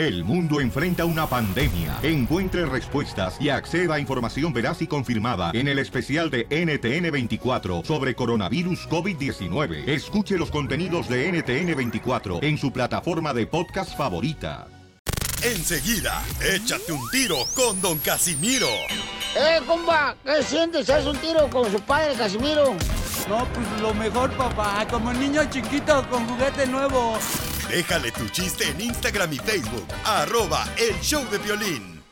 El mundo enfrenta una pandemia. Encuentre respuestas y acceda a información veraz y confirmada en el especial de NTN24 sobre coronavirus COVID-19. Escuche los contenidos de NTN24 en su plataforma de podcast favorita. Enseguida, échate un tiro con Don Casimiro. ¡Eh, compa! ¿Qué sientes? ¿Haz un tiro con su padre, Casimiro? No, pues lo mejor, papá. Como niño chiquito con juguete nuevo. Déjale tu chiste en Instagram y Facebook. Arroba El Show de Violín.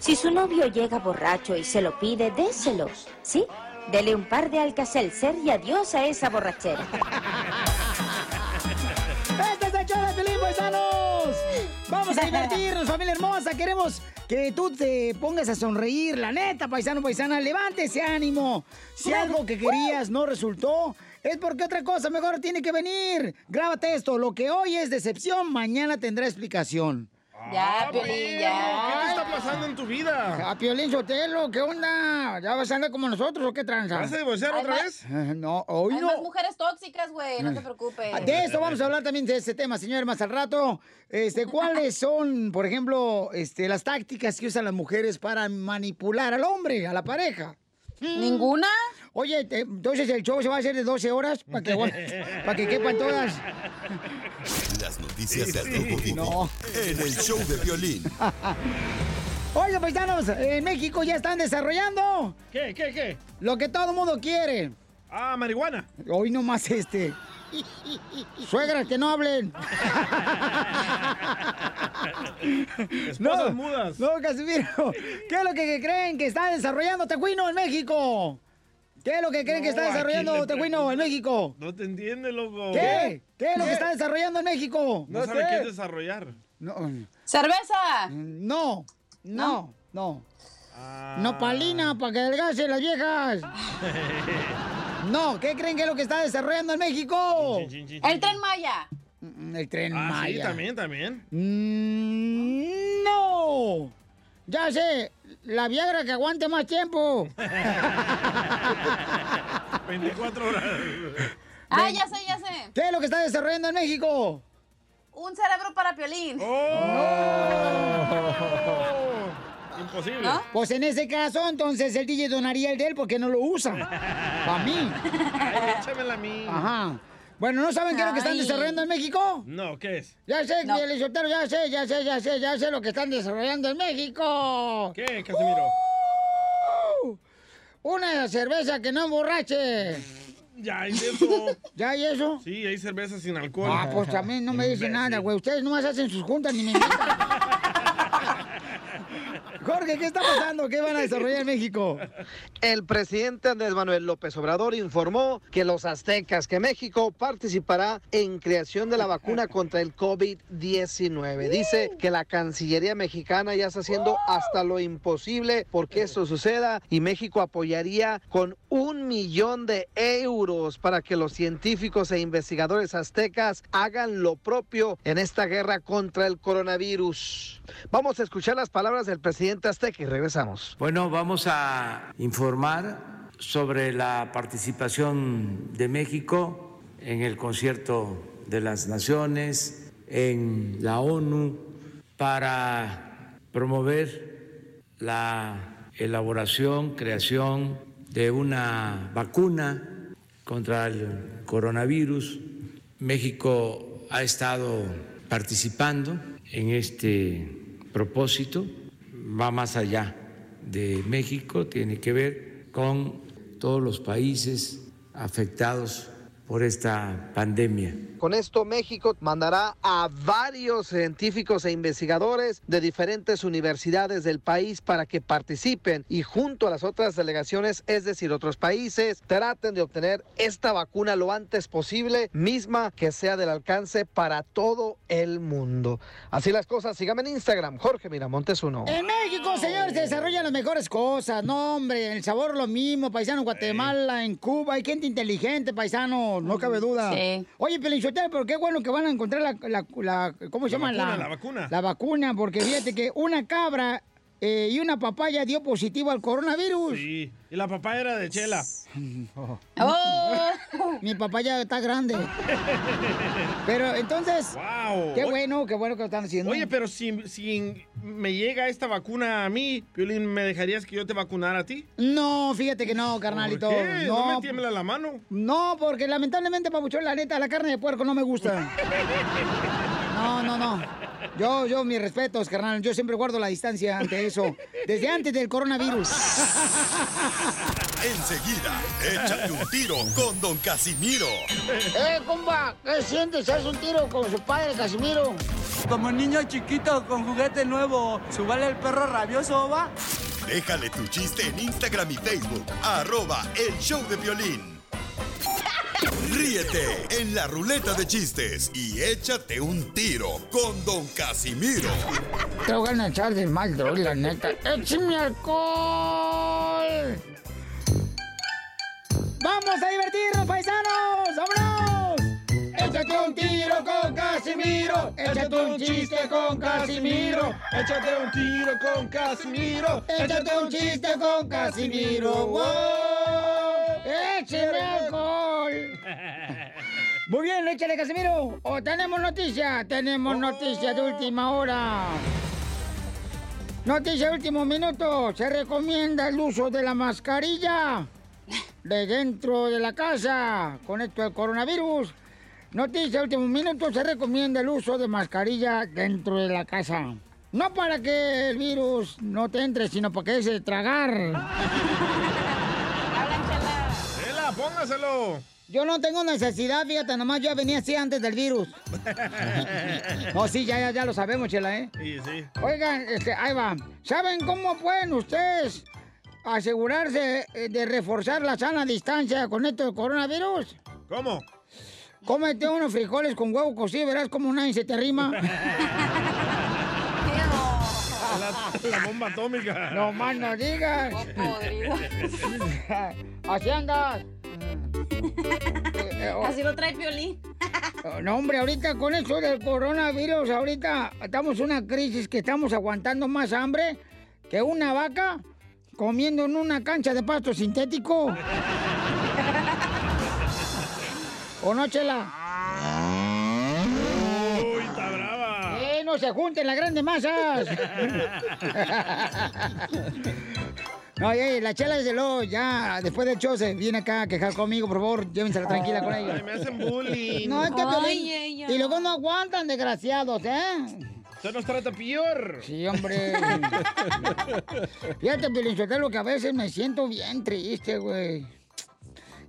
Si su novio llega borracho y se lo pide, déselo. ¿Sí? Dele un par de Alka-Seltzer y adiós a esa borrachera. ¡Este es el show de paisanos! Vamos a divertirnos, familia hermosa. Queremos que tú te pongas a sonreír. La neta, paisano, paisana, levante ese ánimo. Si algo que querías no resultó, es porque otra cosa mejor tiene que venir. Grábate esto. Lo que hoy es decepción, mañana tendrá explicación. Ya, Piolín, ya. ¿Qué te está pasando en tu vida? A Piolín Sotelo, ¿qué onda? ¿Ya vas a andar como nosotros o qué tranza? ¿Vas a divorciar Hay otra más- vez? Eh, No, hoy Hay no. más mujeres tóxicas, güey, no te preocupes. Ah, De eso vamos a hablar también de este tema, señor, más al rato. Este, ¿cuáles son, por ejemplo, este, las tácticas que usan las mujeres para manipular al hombre, a la pareja? ¿Ninguna? Oye, te- entonces el show se va a hacer de 12 horas para que, para que quepan todas. Las noticias del Rojo Vivo No. en el Show de Violín. Oiga, paisanos, en México ya están desarrollando ¿Qué, qué, qué? lo que todo mundo quiere. Ah, marihuana. Hoy nomás este. Suegras que no hablen. Esposas mudas. No, Casimiro. ¿Qué es lo que creen que está desarrollando Tecuino en México? ¿Qué es lo que creen que está No, desarrollando le Tecuino en. México? No te entiende, loco. ¿Qué? ¿Qué es lo que está desarrollando en México? No, sabe qué es desarrollar. No, ¡Cerveza! no, no, no. Ah. No palina para que adelgacen las viejas. No, ¿qué creen que es lo que está desarrollando en México? Chin, chin, chin, El tren Maya. Mm, El tren Ah, sí, Maya. también, también. Mm, no. Ya sé, la Viagra que aguante más tiempo. 24 horas. Ah, ya sé, ya sé. ¿Qué es lo que está desarrollando en México? Un cerebro para Piolín. ¡Oh! Imposible. ¿No? Pues en ese caso, entonces el DJ donaría el de él porque no lo usa. Para mí. Ay, échamela a mí. Ajá. Bueno, ¿no saben qué es lo que están desarrollando en México? No, ¿qué es? Ya sé, No. Pielizotero, ya sé, ya sé, ya sé, ya sé lo que están desarrollando en México. ¿Qué, Casimiro? Uh, Una cerveza que no emborrache. Ya hay eso. ¿Ya hay eso? Sí, hay cerveza sin alcohol. Ah, pues también no me dicen nada, güey. Ustedes nomás hacen sus juntas ni me invitan. ¿Qué está pasando? ¿Qué van a desarrollar en México? El presidente Andrés Manuel López Obrador informó que los aztecas, que México participará en creación de la vacuna contra el COVID-19. Dice que la Cancillería mexicana ya está haciendo hasta lo imposible porque esto suceda y México apoyaría con un millón de euros para que los científicos e investigadores aztecas hagan lo propio en esta guerra contra el coronavirus. Vamos a escuchar las palabras del presidente azteca y regresamos. Bueno, vamos a informar sobre la participación de México en el concierto de las naciones, en la ONU, para promover la elaboración, creación de una vacuna contra el coronavirus. México ha estado participando en este propósito, va más allá de México, tiene que ver con todos los países afectados por esta pandemia. Con esto México mandará a varios científicos e investigadores de diferentes universidades del país para que participen y junto a las otras delegaciones, es decir, otros países, traten de obtener esta vacuna lo antes posible, misma que sea del alcance para todo el mundo. Así las cosas, síganme en Instagram, Jorge Miramontes uno. En México, señores, se desarrollan las mejores cosas. No, hombre, el sabor lo mismo, paisano, en Guatemala, en Cuba. Hay gente inteligente, paisano, no cabe duda. Sí. Oye, Pelinchotero, pero qué bueno que van a encontrar la, la- la- ¿cómo se La llama? vacuna, la vacuna. La vacuna, porque fíjate que una cabra eh, y una papaya dio positivo al coronavirus. Sí. Y la papá era de Chela. Oh. Mi papaya está grande. Pero entonces, Wow. qué bueno, qué bueno que lo están haciendo. Oye, pero si, si me llega esta vacuna a mí, Piolín, ¿me dejarías que yo te vacunara a ti? No, fíjate que no, carnalito. ¿Por qué? No, ¿No me tiembla la mano? No, porque lamentablemente, papuchón, la neta, la carne de puerco no me gusta. No, no, no. Yo, yo, mis respetos, carnal. Yo siempre guardo la distancia ante eso. Desde antes del coronavirus. Enseguida, échate un tiro con Don Casimiro. ¡Eh, compa! ¿Qué sientes? ¿Haz un tiro con su padre, Casimiro? Como niño chiquito con juguete nuevo, ¿subale el perro rabioso, va? Déjale tu chiste en Instagram y Facebook, arroba el show de violín. Ríete en la ruleta de chistes y échate un tiro con Don Casimiro. Te voy a echar de mal, droga, la neta. ¡Échame alcohol! ¡Vamos a divertirnos, paisanos! ¡Vámonos! Échate un tiro con Casimiro. Échate un chiste con Casimiro. Échate un tiro con Casimiro. Échate un chiste con Casimiro. ¡Wow! ¡Échame alcohol! Muy bien, échale, Casimiro. Oh, tenemos noticia. Tenemos noticia de última hora. Noticia de último minuto. Se recomienda el uso de la mascarilla de dentro de la casa con esto del coronavirus. Noticia de último minuto. Se recomienda el uso de mascarilla dentro de la casa. No para que el virus no te entre, sino para que se tragar. Chela, póngaselo. Yo no tengo necesidad, fíjate, nomás yo venía así antes del virus. No, sí, ya, ya, ya lo sabemos, Chela, ¿eh? Sí, sí. Oigan, este, ahí va. ¿Saben cómo pueden ustedes asegurarse eh, de reforzar la sana distancia con esto del coronavirus? ¿Cómo? Cómete unos frijoles con huevo cocido, verás como nadie se te arrima. La, la bomba atómica. No más no digas. Así andas. Eh, oh. Así lo trae Piolín. No, hombre, ahorita con eso del coronavirus, ahorita estamos en una crisis que estamos aguantando más hambre que una vaca comiendo en una cancha de pasto sintético. ¿O no, Chela? Uy, está brava. ¡Eh, no se junten las grandes masas! No, la chela desde luego, ya, después del show se viene acá a quejar conmigo, por favor, llévensela tranquila con ella. Ay, me hacen bullying. No, es que Ay, ella. Y luego no aguantan, desgraciados, ¿eh? Usted nos trata peor. Sí, hombre. Fíjate, Piolinsotelo, que a veces me siento bien triste, güey.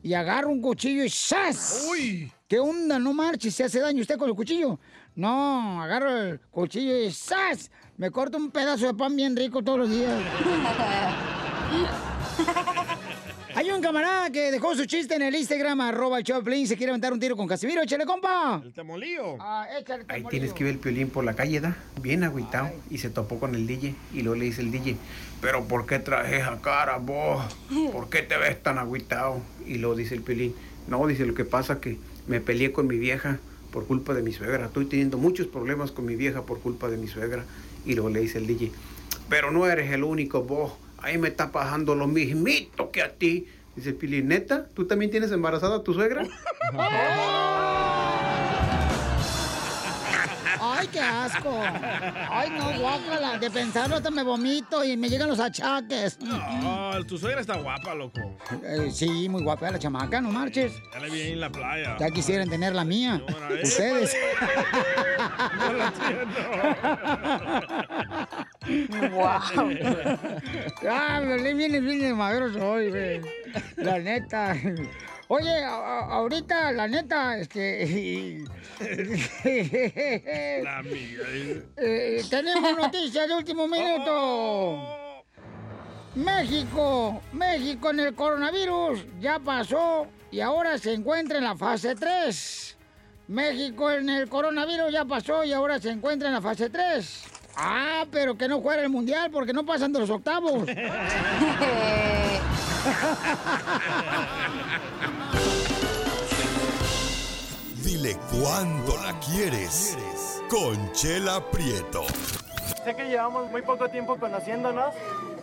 Y agarro un cuchillo y ¡zas! Uy. ¿Qué onda? No marches, ¿se hace daño usted con el cuchillo? No, agarro el cuchillo y ¡zas! Me corto un pedazo de pan bien rico todos los días. Hay un camarada que dejó su chiste en el Instagram, arroba el Choplin, se quiere aventar un tiro con Casimiro, échale, compa. El temolío. Ah, échale, Ahí tienes que ver el piolín por la calle, ¿da? Bien agüitado. Y se topó con el DJ. Y luego le dice el DJ, ¿pero por qué traes esa cara, vos? ¿Por qué te ves tan agüitado? Y luego dice el piolín, no, dice, lo que pasa que me peleé con mi vieja por culpa de mi suegra. Estoy teniendo muchos problemas con mi vieja por culpa de mi suegra. Y luego le dice el DJ, pero no eres el único, vos. Ahí me está pasando lo mismito que a ti. Dice el piolín, ¿neta? ¿Tú también tienes embarazada a tu suegra? Ay, qué asco. Ay, no, guácala. De pensarlo hasta me vomito y me llegan los achaques. No, tu suegra está guapa, loco. Eh, sí, muy guapa la chamaca, no marches. Ya la vi ahí en la playa. Ya quisieran tener la mía. Ustedes. No la entiendo. Wow. Ah, me viene bien de madero hoy, güey. La neta. Oye, a- a- ahorita, la neta, este. La amiga. eh, tenemos noticias de último minuto. Oh. México, México en el coronavirus ya pasó y ahora se encuentra en la fase 3. México en el coronavirus ya pasó y ahora se encuentra en la fase 3. Ah, pero que no juega el mundial porque no pasan de los octavos. Dile cuándo la quieres. Conchela Prieto. Sé que llevamos muy poco tiempo conociéndonos.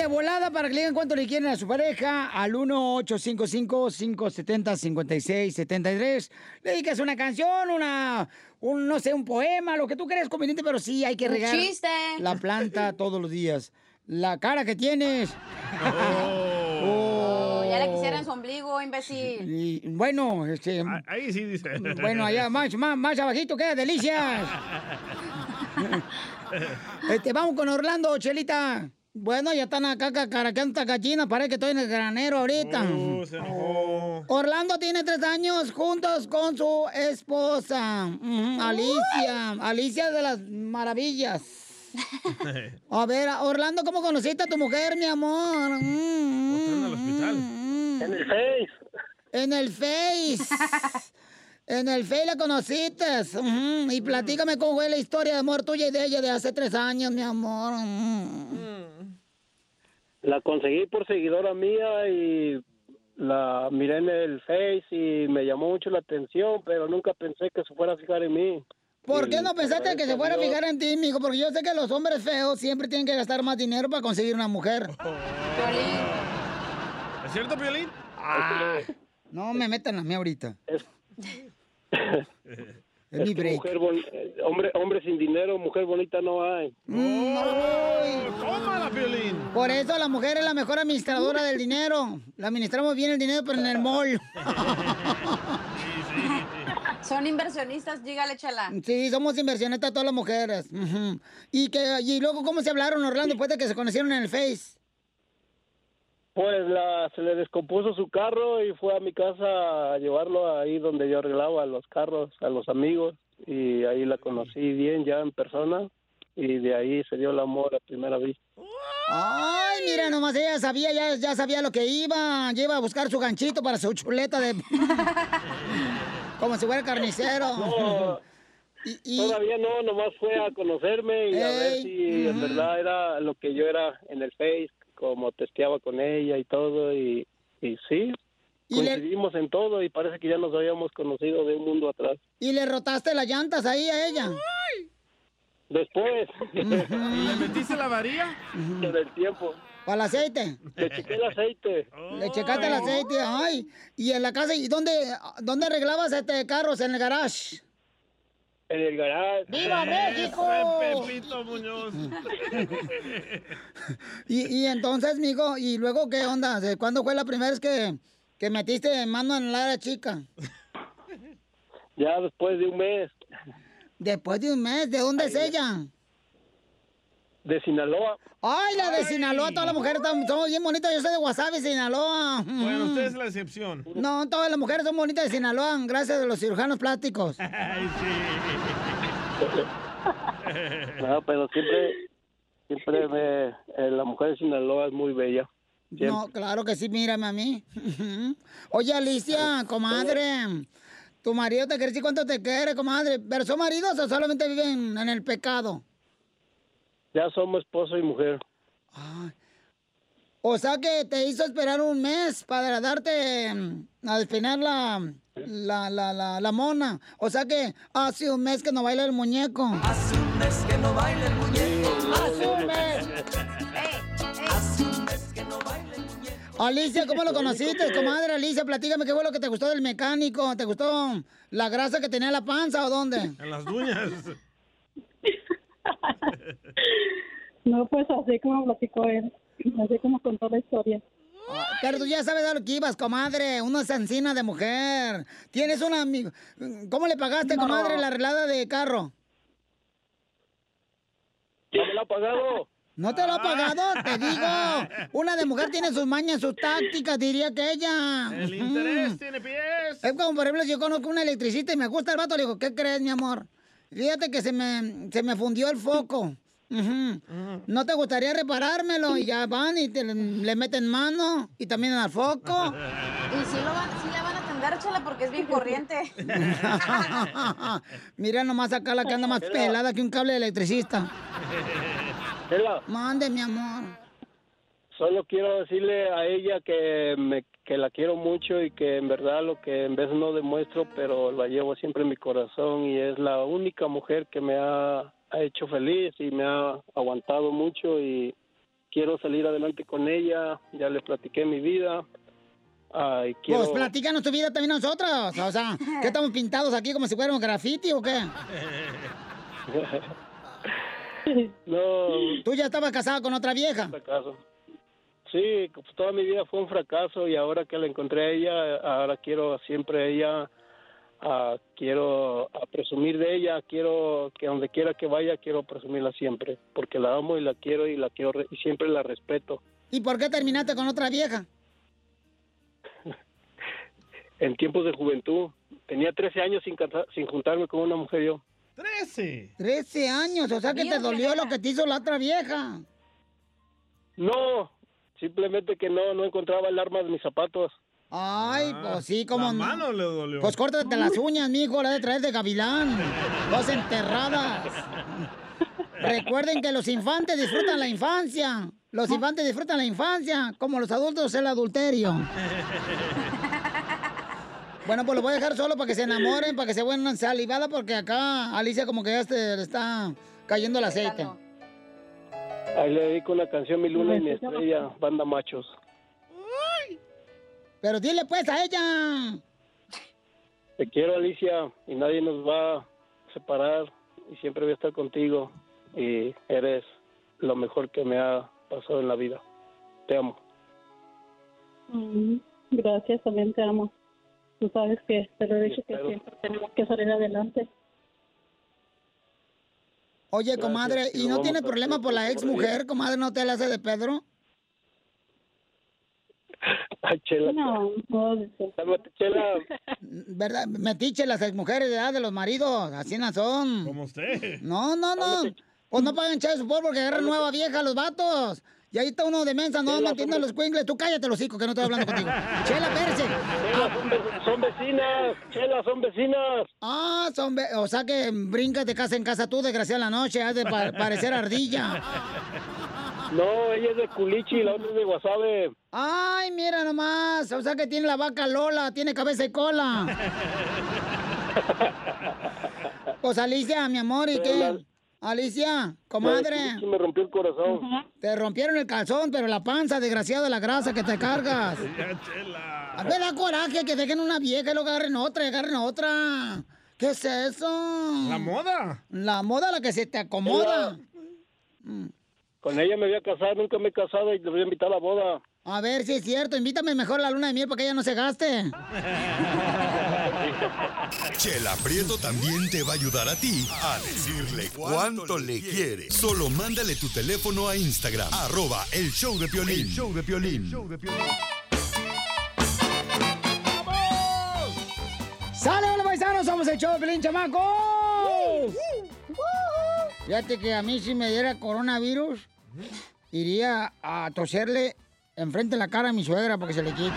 de volada para que le digan cuánto le quieren a su pareja al 1-855-570-5673. Le dedicas una canción, una, un, no sé, un poema, lo que tú creas conveniente, pero sí hay que regar chiste. la planta todos los días. La cara que tienes. Oh. Ya le quisiera en su ombligo, imbécil. Y, bueno, este, Ahí sí dice. bueno, allá más, más, más abajito queda delicias. Este, vamos con Orlando, Chelita. Bueno, ya están acá caraqueando esta gallina, parece que estoy en el granero ahorita. Oh, se enojó. Orlando tiene tres años juntos con su esposa, Alicia. Alicia de las maravillas. A ver, Orlando, ¿cómo conociste a tu mujer, mi amor? Mm, En el Face. En el Face. En el Face la conociste. Y platícame cómo fue la historia de amor tuya y de ella de hace tres años, mi amor. Mm. La conseguí por seguidora mía y la miré en el Face y me llamó mucho la atención, pero nunca pensé que se fuera a fijar en mí. ¿Por qué no pensaste que se fuera a fijar en ti, mijo? Porque yo sé que los hombres feos siempre tienen que gastar más dinero para conseguir una mujer. ¿Es cierto, Piolín? No me metan a mí ahorita. Es, Es mi break. mujer bon- eh, hombre, hombre sin dinero, mujer bonita no hay. ¡Tómala, Piolín! Por eso la mujer es la mejor administradora del dinero. La administramos bien el dinero, pero en el mall. Son inversionistas, dígale, chala. Sí, somos inversionistas todas las mujeres. Y, que, y luego, ¿cómo se hablaron, Orlando, después de que se conocieron en el Face? Pues la, se le descompuso su carro y fue a mi casa a llevarlo ahí donde yo arreglaba los carros a los amigos y ahí la conocí bien ya en persona y de ahí se dio el amor a primera vista. Ay, mira, nomás ella sabía, ya, ya sabía lo que iba. Ya iba a buscar su ganchito para su chuleta de... Como si fuera carnicero. No, Todavía no, nomás fue a conocerme y a ver si en verdad era lo que yo era en el Face, como testeaba con ella y todo y, y sí, Y le- coincidimos en todo y parece que ya nos habíamos conocido de un mundo atrás. Y le rotaste las llantas ahí a ella. Después, ¿Y le metiste la varilla? con el tiempo, ¿Para el aceite? le chequé el aceite. Le checaste el aceite, ay. Y en la casa, ¿y dónde, dónde arreglabas este carros? ¿En el garage? En el garage. ¡Viva México! Pepito Muñoz. Y, y entonces, mijo, ¿y luego qué onda? ¿De ¿Cuándo fue la primera vez que, que metiste mano en la chica? Ya después de un mes Después de un mes, ¿de dónde es ella? De Sinaloa. Ay, la de Sinaloa, todas las mujeres están- son bien bonitas. Yo soy de Wasabi, Sinaloa. Bueno, usted es la excepción. No, todas las mujeres son bonitas de Sinaloa, gracias a los cirujanos plásticos. Ay, No, pero siempre, siempre me, eh, la mujer de Sinaloa es muy bella. Siempre. No, claro que sí, mírame a mí. Oye, Alicia, comadre, tu marido te quiere decir cuánto te quiere, comadre. ¿Pero son maridos o solamente viven en el pecado? Ya somos esposo y mujer. O sea que te hizo esperar un mes para darte mm, a despeinar la, la, la, la, la mona. O sea que hace un mes que no baila el muñeco. Hace un mes que no baila el muñeco. Hace un mes. Alicia, ¿cómo lo conociste, comadre? Alicia, platícame qué fue lo que te gustó del mecánico. ¿Te gustó la grasa que tenía en la panza o dónde? En las uñas. No, pues así como platicó él, así como contó la historia. Pero tú ya sabes a lo que ibas, comadre. Una encina de mujer. Tienes una amigo. ¿Cómo le pagaste, No. comadre, la arreglada de carro? ¿No me lo ha pagado? ¿No te lo ha pagado? Te digo. Una de mujer tiene sus mañas, sus tácticas, diría que ella. El interés tiene pies. Es como, por ejemplo, si yo conozco una electricista y me gusta el vato, le digo, ¿qué crees, mi amor? Fíjate que se me, se me fundió el foco. ¿No te gustaría reparármelo? Y ya van y te- le meten mano y también al foco. ¿Y si, lo van, si le van a mandar, Chela, porque es bien corriente. Mira nomás acá la que anda más pelada que un cable de electricista. Mande, mi amor. Solo quiero decirle a ella que, me, que la quiero mucho y que en verdad lo que en vez no demuestro, pero la llevo siempre en mi corazón y es la única mujer que me ha, ha hecho feliz y me ha aguantado mucho y quiero salir adelante con ella. Ya le platiqué mi vida. Ah, y quiero... Pues platícanos tu vida también a nosotros. O sea, ¿qué estamos pintados aquí como si fuéramos graffiti o qué? no. ¿Tú ya estabas casada con otra vieja? Sí, pues toda mi vida fue un fracaso y ahora que la encontré a ella, ahora quiero siempre a ella, quiero ah, presumir de ella, quiero que donde quiera que vaya, quiero presumirla siempre, porque la amo y la quiero y la quiero re- y siempre la respeto. ¿Y por qué terminaste con otra vieja? En tiempos de juventud, tenía 13 años sin, sin juntarme con una mujer yo. ¡Trece! 13 años, o sea que te dolió lo que te hizo la otra vieja. No, simplemente que no, no encontraba el arma de mis zapatos. Ay, pues sí, como La no. mano le dolió. Pues córtate las uñas, mijo, la de traer de gavilán. Dos enterradas. Recuerden que los infantes disfrutan la infancia. Los infantes disfrutan la infancia, como los adultos el adulterio. Bueno, pues lo voy a dejar solo para que se enamoren, para que se vuelvan salivada, porque acá Alicia como que ya se le está cayendo el aceite. Ahí le dedico una canción, Mi Luna y mi Estrella, Banda Machos. Pero dile pues a ella. Te quiero, Alicia, y nadie nos va a separar y siempre voy a estar contigo y eres lo mejor que me ha pasado en la vida. Te amo. Mm, Gracias, también te amo. Tú sabes que te lo he dicho que siempre tenemos que salir adelante. Oye, Gracias, comadre, y ¿y lo no tiene a problema por la ex mujer, comadre? ¿No te la hace de Pedro? Ay, Chela. No, no, Cálmate, Chela. ¿Verdad? Metiche las ex mujeres de edad de los maridos, así no son. Como usted. No, no, no. Pues no pagan chavo por porque agarran nueva vieja los vatos. Y ahí está uno de mensa, no mantiene los cuingles. Tú cállate los hijos que no estoy hablando contigo. Chela, espérese. Chela, son, ve- son vecinas. Chela, son vecinas. Ah, son ve- o sea que brincas de casa en casa tú, desgraciada la noche, has de pa- parecer ardilla. No, ella es de Culichi la otra es de Guasave. Ay, mira nomás, o sea que tiene la vaca Lola, tiene cabeza y cola. Pues Alicia, mi amor, ¿y qué? Alicia, comadre. Sí, me rompió el corazón. Te rompieron el calzón, pero la panza, desgraciada, la grasa que te cargas. A ver, da coraje que dejen una vieja y luego agarren otra y agarren otra. ¿Qué es eso? ¿La moda? La moda la que se te acomoda. Con ella me voy a casar, nunca me he casado y te voy a invitar a la boda. A ver si es cierto, invítame mejor a la luna de miel para que ella no se gaste. Chela Prieto también te va a ayudar a ti a decirle cuánto le quiere. Solo mándale tu teléfono a Instagram, arroba el show de Piolín. El show de Piolín. ¡Sale, hola paisanos! Somos el show de Pelín Chamacos. Fíjate que a mí si me diera coronavirus, iría a toserle enfrente la cara a mi suegra para que se le quite.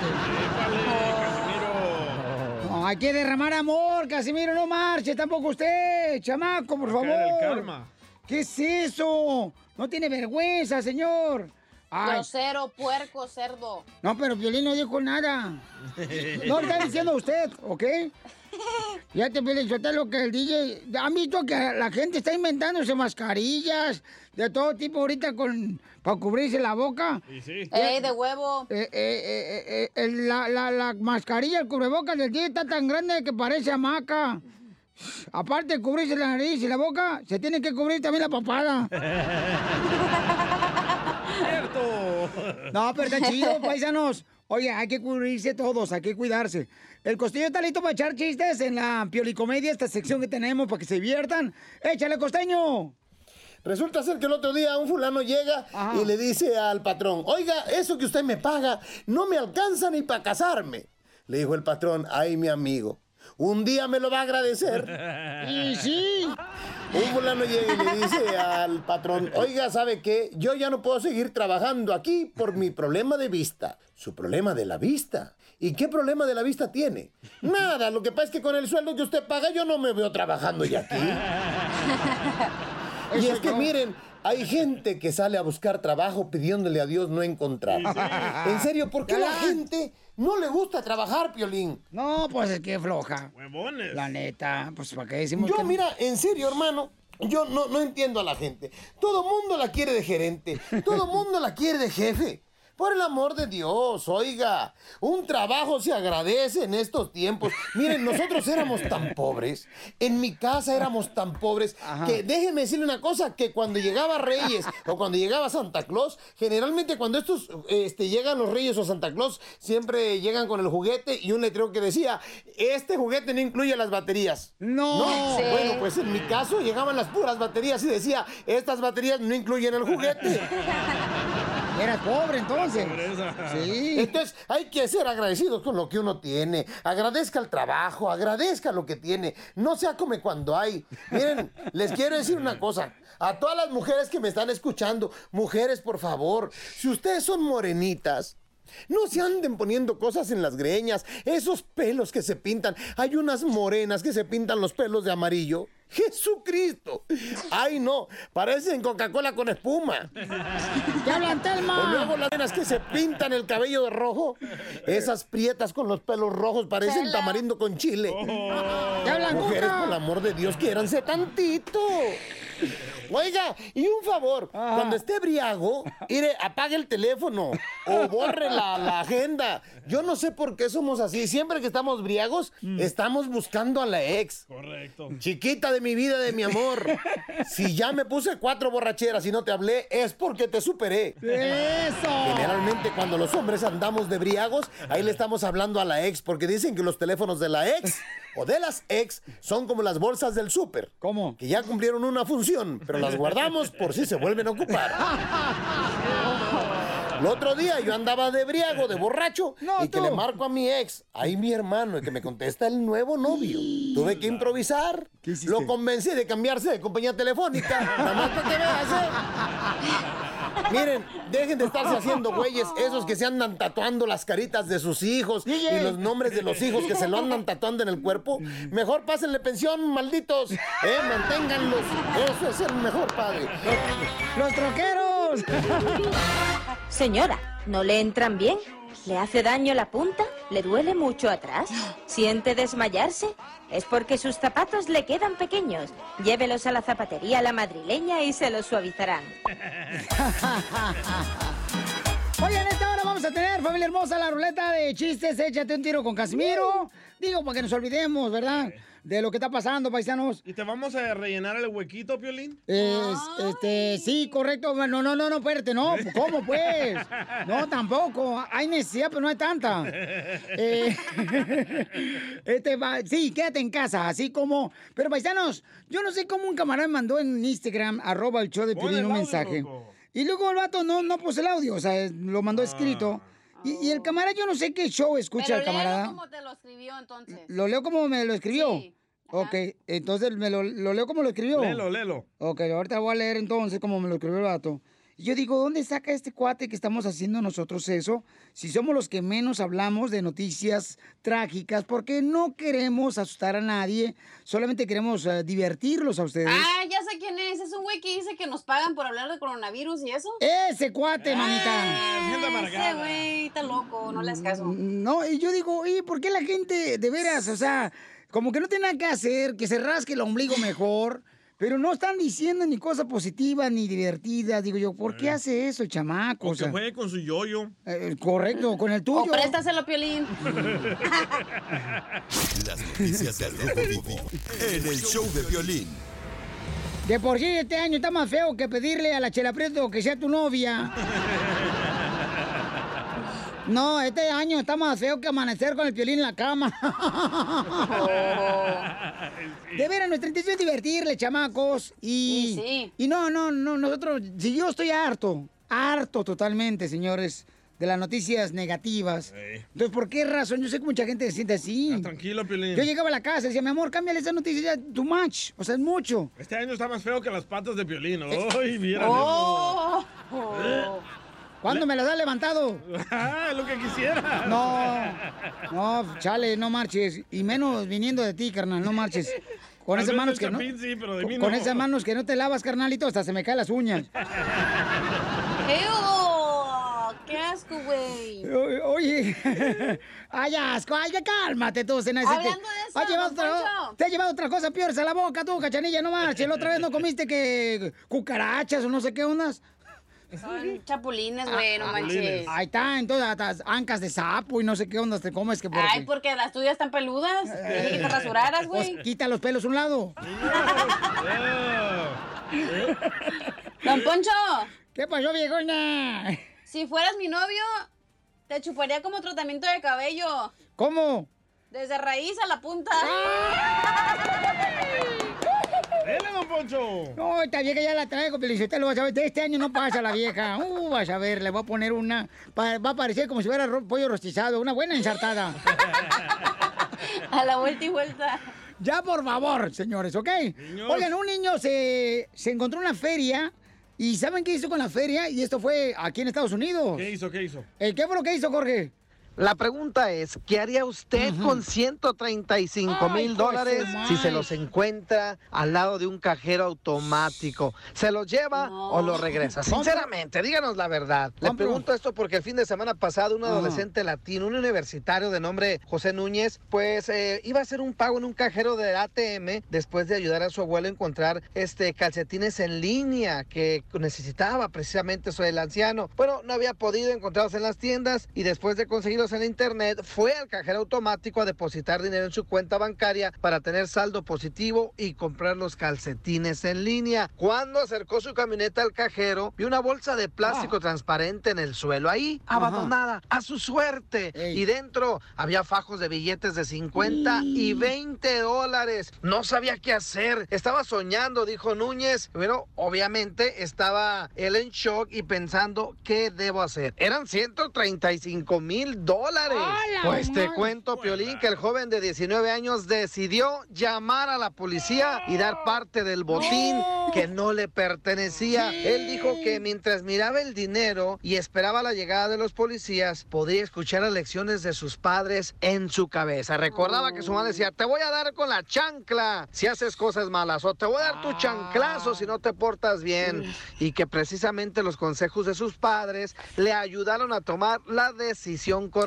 No, hay que derramar amor, Casimiro, no marche, tampoco usted, chamaco, por favor. el karma. ¿Qué es eso? No tiene vergüenza, señor. Ay, Grosero, puerco, cerdo. no, pero Violín no dijo nada. No lo está diciendo usted, ¿ok? Ya te Piolín, lo que el DJ... ¿Han visto que la gente está inventándose mascarillas de todo tipo ahorita con para cubrirse la boca? Ey, de huevo. Eh, eh, eh, eh, eh, la, la, la mascarilla, el cubrebocas del DJ está tan grande que parece hamaca. Aparte de cubrirse la nariz y la boca, se tiene que cubrir también la papada. ¡Cierto! No, pero está chido, paisanos. Oye, hay que cubrirse todos, hay que cuidarse. El costillo está listo para echar chistes en la piolicomedia, esta sección que tenemos para que se diviertan. ¡Échale, costeño! Resulta ser que el otro día un fulano llega y le dice al patrón, oiga, eso que usted me paga no me alcanza ni para casarme. Le dijo el patrón, ay mi amigo, un día me lo va a agradecer. Y sí. Un fulano llega y le dice al patrón, oiga, ¿sabe qué? Yo ya no puedo seguir trabajando aquí por mi problema de vista. Su problema de la vista. ¿Y qué problema de la vista tiene? Nada, lo que pasa es que con el sueldo que usted paga yo no me veo trabajando ya aquí. Y es que miren, hay gente que sale a buscar trabajo pidiéndole a Dios no encontrar. En serio, ¿por qué la gente no le gusta trabajar, Piolín? No, pues es que floja. Huevones. La neta, pues para qué decimos Yo, que- mira, en serio, hermano, yo no, no entiendo a la gente. Todo mundo la quiere de gerente, todo mundo la quiere de jefe. Por el amor de Dios, oiga, un trabajo se agradece en estos tiempos. Miren, nosotros éramos tan pobres, en mi casa éramos tan pobres, que déjenme decirle una cosa, que cuando llegaba Reyes o cuando llegaba Santa Claus, generalmente cuando estos este, llegan los Reyes o Santa Claus, siempre llegan con el juguete y un letrero que decía, este juguete no incluye las baterías. No. Sí. Bueno, pues en mi caso llegaban las puras baterías y decía, estas baterías no incluyen el juguete. Eras pobre entonces. Sí. Entonces hay que ser agradecidos con lo que uno tiene. Agradezca el trabajo, agradezca lo que tiene. No sea come cuando hay. Miren, les quiero decir una cosa. A todas las mujeres que me están escuchando, mujeres, por favor, si ustedes son morenitas, no se anden poniendo cosas en las greñas, esos pelos que se pintan. Hay unas morenas que se pintan los pelos de amarillo. Jesucristo. Ay, no, parecen Coca-Cola con espuma. ¡Te hablan, Telma! O luego las nenas que se pintan el cabello de rojo. Esas prietas con los pelos rojos parecen tamarindo con chile. ¡Te hablan, Mujeres, Cuca! por el amor de Dios, quiéranse tantito. Oiga, y un favor, cuando esté briago, mire, apague el teléfono o borre la, la agenda. Yo no sé por qué somos así. Siempre que estamos briagos, estamos buscando a la ex. Correcto. Chiquita de mi vida, de mi amor. Si ya me puse cuatro borracheras y no te hablé, es porque te superé. ¡Eso! Generalmente cuando los hombres andamos de briagos, ahí le estamos hablando a la ex, porque dicen que los teléfonos de la ex o de las ex son como las bolsas del súper. ¿Cómo? Que ya cumplieron una función, pero las guardamos por si se vuelven a ocupar. El otro día yo andaba de briago, de borracho, y que le marco a mi ex, ahí mi hermano, y que me contesta el nuevo novio. Tuve que improvisar. Lo convencí de cambiarse de compañía telefónica. Nada más para que veas, ¿eh? Miren, dejen de estarse haciendo güeyes, esos que se andan tatuando las caritas de sus hijos y los nombres de los hijos que se lo andan tatuando en el cuerpo. Mejor pásenle pensión, malditos. Eh, manténganlos. Eso es el mejor padre. ¡Los troqueros! Señora, ¿no le entran bien? ¿Le hace daño la punta? ¿Le duele mucho atrás? ¿Siente desmayarse? Es porque sus zapatos le quedan pequeños. Llévelos a la zapatería La Madrileña y se los suavizarán. Oye, en esta hora vamos a tener, familia hermosa, la ruleta de chistes. Échate un tiro con Casimiro. Digo, para que nos olvidemos, ¿verdad? De lo que está pasando, paisanos. ¿Y te vamos a rellenar el huequito, Piolín? Es, este, sí, correcto. No, no, no, no, espérate, no. ¿Cómo pues? No, tampoco. Hay necesidad, pero no hay tanta. Eh, este, va- sí, quédate en casa, así como. Pero paisanos, yo no sé cómo un camarada mandó en Instagram, arroba el show de Piolín, un mensaje. loco. Y luego el vato no, no puso el audio, o sea, lo mandó escrito. Y, y el camarada, yo no sé qué show escucha Pero el camarada. léelo como te lo escribió entonces. ¿Lo leo como me lo escribió? Sí, Ok, entonces me lo, lo leo como lo escribió. Léelo, léelo. Ok, ahorita voy a leer entonces como me lo escribió el vato. Y yo digo, ¿dónde saca este cuate que estamos haciendo nosotros eso? Si somos los que menos hablamos de noticias trágicas, porque no queremos asustar a nadie, solamente queremos eh, divertirlos a ustedes. Ah, ya sé quién es. Es un güey que dice que nos pagan por hablar de coronavirus y eso. Ese cuate, mamita. Ah, ese güey está loco, no le hagas caso. No, y yo digo, oye, ¿por qué la gente de veras, o sea, como que no tiene nada que hacer, que se rasque el ombligo mejor, pero no están diciendo ni cosas positivas ni divertidas? Digo yo, ¿por qué hace eso el chamaco? O O que sea, juegue con su yoyo. eh, correcto, con el O tuyo. préstaselo, Piolín. Las noticias del Rojo Vivo en el show de violín. De por sí este año está más feo que pedirle a la Chela Prieto que sea tu novia. No, este año está más feo que amanecer con el piolín en la cama. De veras, nuestra intención es divertirle, chamacos. Y, y no, no, no, nosotros, si yo estoy harto, harto totalmente, señores, de las noticias negativas. Entonces, ¿por qué razón? Yo sé que mucha gente se siente así. Tranquilo, Piolín. Yo llegaba a la casa y decía, mi amor, cámbiale esa noticia, ya, too much. O sea, es mucho. Este año está más feo que las patas de Piolín. ¡Ay, mira! Oh. ¿Cuándo me las has levantado? Ah, lo que quisiera. No, no, chale, no marches. Y menos viniendo de ti, carnal, no marches. Con esas manos que no. Chapín sí, pero de mí Con no. esas manos que no te lavas, carnalito, hasta se me caen las uñas. ¡Ew! ¡Qué asco, güey! Oye, ay, asco, ay, cálmate tú. Hablando de eso, Has llevado don otra- te has llevado otra cosa peores a la boca tú, cachanilla, no marches. La otra vez no comiste que cucarachas o no sé qué ondas. Son chapulines, güey, no manches. Ahí está, entonces hasta ancas de sapo y no sé qué ondas te comes que porque... Ay, porque las tuyas están peludas. Dije que te rasuraras, güey. Pues quita los pelos a un lado. Don Poncho. ¿Qué pasó, viejona? Si fueras mi novio, te chuparía como tratamiento de cabello. ¿Cómo? Desde raíz a la punta. ¡Dele, don Poncho! No, esta vieja ya la traigo, Felicitelo, vas a ver, de este año no pasa la vieja. Uh, vas a ver, le voy a poner una, va a parecer como si fuera ro- pollo rostizado, una buena ensartada. A la vuelta y vuelta. Ya, por favor, señores, ¿ok? Oigan, un niño se, se encontró en una feria y ¿saben qué hizo con la feria? Y esto fue aquí en Estados Unidos. ¿Qué hizo? ¿Qué hizo? Eh, ¿Qué fue lo que hizo, Jorge? La pregunta es, ¿qué haría usted con 135 mil dólares pues, su si se los encuentra al lado de un cajero automático? ¿Se los lleva o los regresa? Sinceramente, díganos la verdad. Le pregunto esto porque el fin de semana pasado un adolescente latino, un universitario de nombre José Núñez, pues eh, iba a hacer un pago en un cajero de ATM después de ayudar a su abuelo a encontrar este calcetines en línea que necesitaba precisamente eso el anciano. Bueno, no había podido encontrarlos en las tiendas y después de en internet fue al cajero automático a depositar dinero en su cuenta bancaria para tener saldo positivo y comprar los calcetines en línea. Cuando acercó su camioneta al cajero, vio una bolsa de plástico transparente en el suelo ahí, abandonada, a su suerte. Y dentro había fajos de billetes de 50 y 20 dólares. No sabía qué hacer. Estaba soñando, dijo Núñez. Bueno, obviamente estaba él en shock y pensando, ¿qué debo hacer? Eran 135 mil dólares. Pues te cuento, Piolín, que el joven de 19 años decidió llamar a la policía y dar parte del botín que no le pertenecía. Él dijo que mientras miraba el dinero y esperaba la llegada de los policías, podía escuchar las lecciones de sus padres en su cabeza. Recordaba que su madre decía, te voy a dar con la chancla si haces cosas malas o te voy a dar tu chanclazo si no te portas bien. Y que precisamente los consejos de sus padres le ayudaron a tomar la decisión correcta.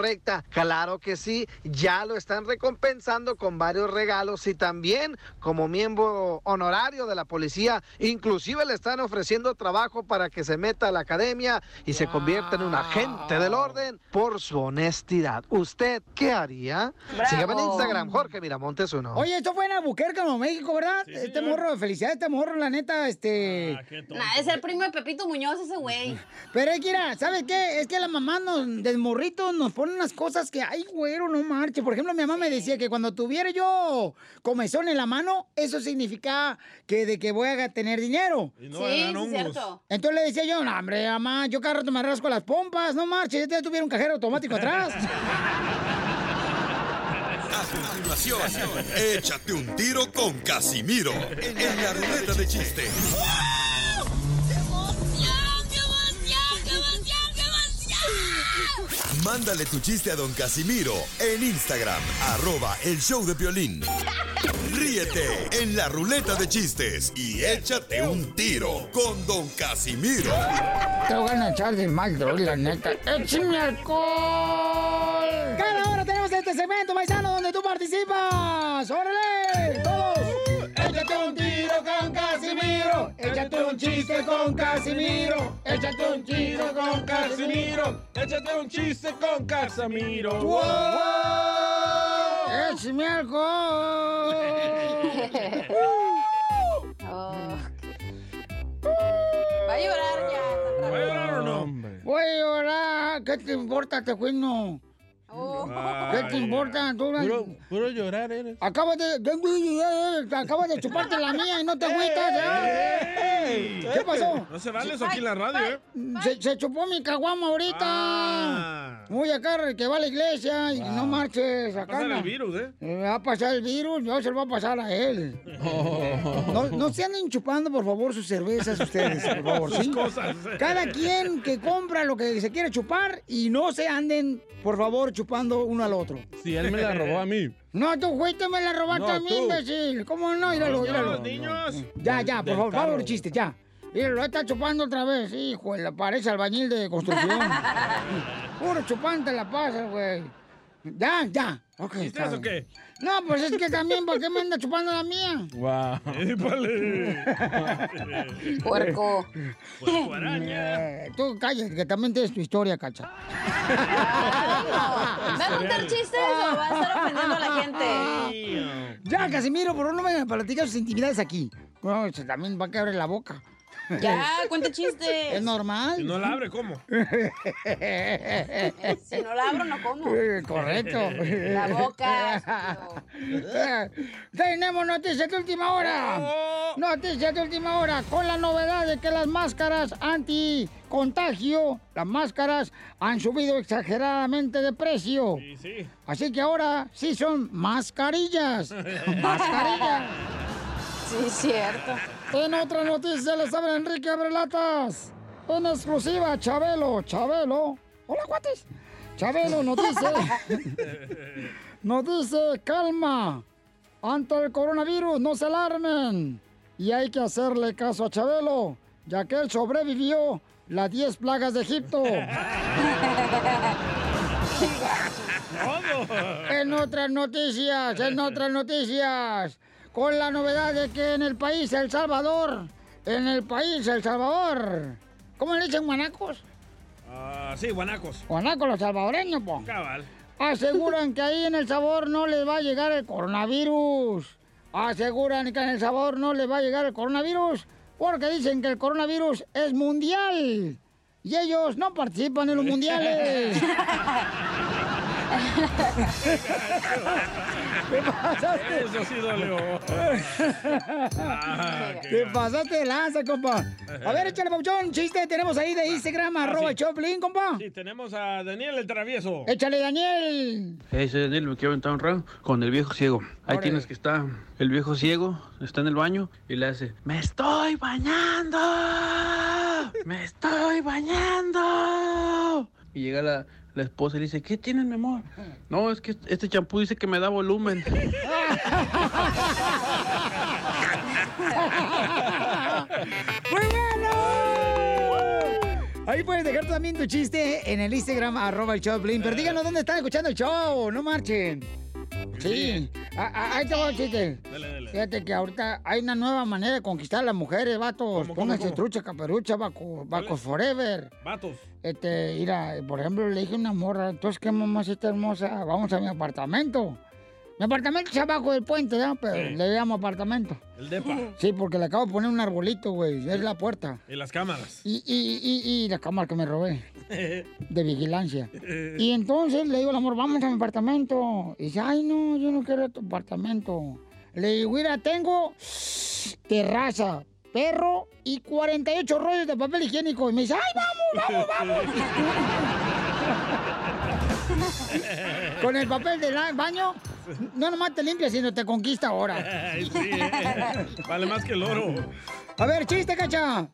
Claro que sí, ya lo están recompensando con varios regalos y también como miembro honorario de la policía, inclusive le están ofreciendo trabajo para que se meta a la academia y se convierta en un agente del orden por su honestidad. ¿Usted qué haría? Bravo. Sígame en Instagram, Jorge Miramontes uno. Oye, esto fue en Albuquerque, Nuevo México, ¿verdad? este morro, felicidades, este morro, la neta, este... Nah, es el primo de Pepito Muñoz ese güey. Pero es que, mira, ¿sabes qué? Es que la mamá nos, del morrito nos pone unas cosas que, ay, güero, no marche. Por ejemplo, mi mamá me decía que cuando tuviera yo comezón en la mano, eso significa que de que voy a tener dinero. Y no Sí, hongos. cierto. Entonces le decía yo, no, hombre, mamá, yo cada rato me rasco las pompas, no marches, ya tuviera un cajero automático atrás. A continuación, échate un tiro con Casimiro en la ruleta de chiste. Mándale tu chiste a don Casimiro en Instagram, arroba el show de violín. Ríete en la ruleta de chistes y échate un tiro con don Casimiro. Te voy a echar de mal, droga, la neta. ¡Échame alcohol! Cada hora tenemos este segmento, paisano, donde tú participas. ¡Órale! ¡Todos! Échate un tiro con Casimiro. Échate un chiste con Casimiro. Échate un tiro con Casimiro. Échate un chiste con Casimiro. ¡Wow! ¡Échame alcohol! Va a llorar ya. ¿Va a llorar o no? Voy a llorar. ¿Qué te importa, tejuino? ¿Qué te importa? Tú, Puro, puro llorar eres. Acabas de, de- acabas de chuparte la mía y no te agüitas, ¿eh? ¿Qué pasó? No se vale eso aquí en la radio, ¿eh? Se, se chupó mi caguama ahorita. Ah. Muy acá, que va a la iglesia y no marches acá. pasar no. el virus, ¿eh? Va a pasar el virus, no se lo va a pasar a él. No, no se anden chupando, por favor, sus cervezas ustedes, por favor, Sus ¿sí? cosas. Cada quien que compra lo que se quiere chupar y no se anden, por favor, chupando uno al otro. Si él me la robó a mí. No, tú fuiste, me la robaste No, a mí, imbécil. ¿Cómo no? Míralo, míralo. niños. Ya, ya, por favor, vamos chiste, ya. Mira, lo está chupando otra vez. Hijo, la parece albañil de construcción. Puro chupante la pasa, güey. Ya, ya. Ok, ¿Chistes o qué? No, pues es que también, ¿por qué me anda chupando la mía? Wow. Puerco. Eh, Tú cállate, que también tienes tu historia, cacha. ¿Va a contar chistes o va a estar ofendiendo a la gente? Ya, Casimiro, por favor, no me platicar sus intimidades aquí. No, también va a quebrar la boca. Ya, cuenta chistes. Es normal. Si no la abre, ¿cómo? Si no la abro, no como. Eh, Correcto. La boca. Tenemos noticias de última hora. Noticias de última hora. Con la novedad de que las máscaras anti-contagio, las máscaras han subido exageradamente de precio. Sí, sí. Así que ahora sí son mascarillas. mascarillas. Sí, cierto. En otra noticia les habla Enrique Abrelatas. En exclusiva, Chabelo, Chabelo. Hola, cuates. Chabelo nos dice, nos dice, calma. Ante el coronavirus, no se alarmen. Y hay que hacerle caso a Chabelo, ya que él sobrevivió las 10 plagas de Egipto. En otras noticias, en otras noticias, con la novedad de que en el país El Salvador, en el país El Salvador, ¿cómo le dicen guanacos? Ah, sí, guanacos. Guanacos los salvadoreños, po. Cabal. Aseguran que ahí en El Sabor no les va a llegar el coronavirus. Aseguran que en El Sabor no les va a llegar el coronavirus porque dicen que el coronavirus es mundial. Y ellos no participan en los mundiales. ¿Qué pasaste? Eso sí dolió. Ah, qué Te pasaste de lanza, compa. A ver, échale, Pauchón, chiste tenemos ahí de Instagram, arroba el Choplin, compa. Sí, tenemos a Daniel el travieso. Échale, Daniel. Hey, soy Daniel, me quiero aventar un round con el viejo ciego. Ahí tienes que está el viejo ciego, está en el baño y le hace, ¡Me estoy bañando! ¡Me estoy bañando! Y llega la, la esposa le dice, ¿qué tienes, mi amor? No, es que este champú dice que me da volumen. ¡Muy bueno! Ahí puedes dejar también tu chiste en el Instagram, arroba el Choplin. Pero díganos dónde están escuchando el show, no marchen. Sí, A- a- ahí te el chiste. Fíjate que ahorita hay una nueva manera de conquistar a las mujeres, vatos. Pónganse trucha, caperucha, vaco, vacos forever. Vatos. Este, mira, por ejemplo, le dije a una morra, entonces, ¿qué mamacita hermosa? Vamos a mi apartamento. Mi apartamento es abajo del puente, ¿no? Pero Sí. le llamo apartamento. El depa. Sí, porque le acabo de poner un arbolito, güey. Es la puerta. Y las cámaras. Y, y, y, y la cámara que me robé de vigilancia. Y entonces le digo al amor, vamos a mi apartamento. Y dice, ay, no, yo no quiero tu apartamento. Le digo, mira, tengo terraza, perro y 48 rollos de papel higiénico. Y me dice, ay, vamos, vamos, vamos. Con el papel del baño, no nomás te limpias, sino te conquista ahora. Ay, sí, eh. Vale más que el oro. A ver, chiste, cacha.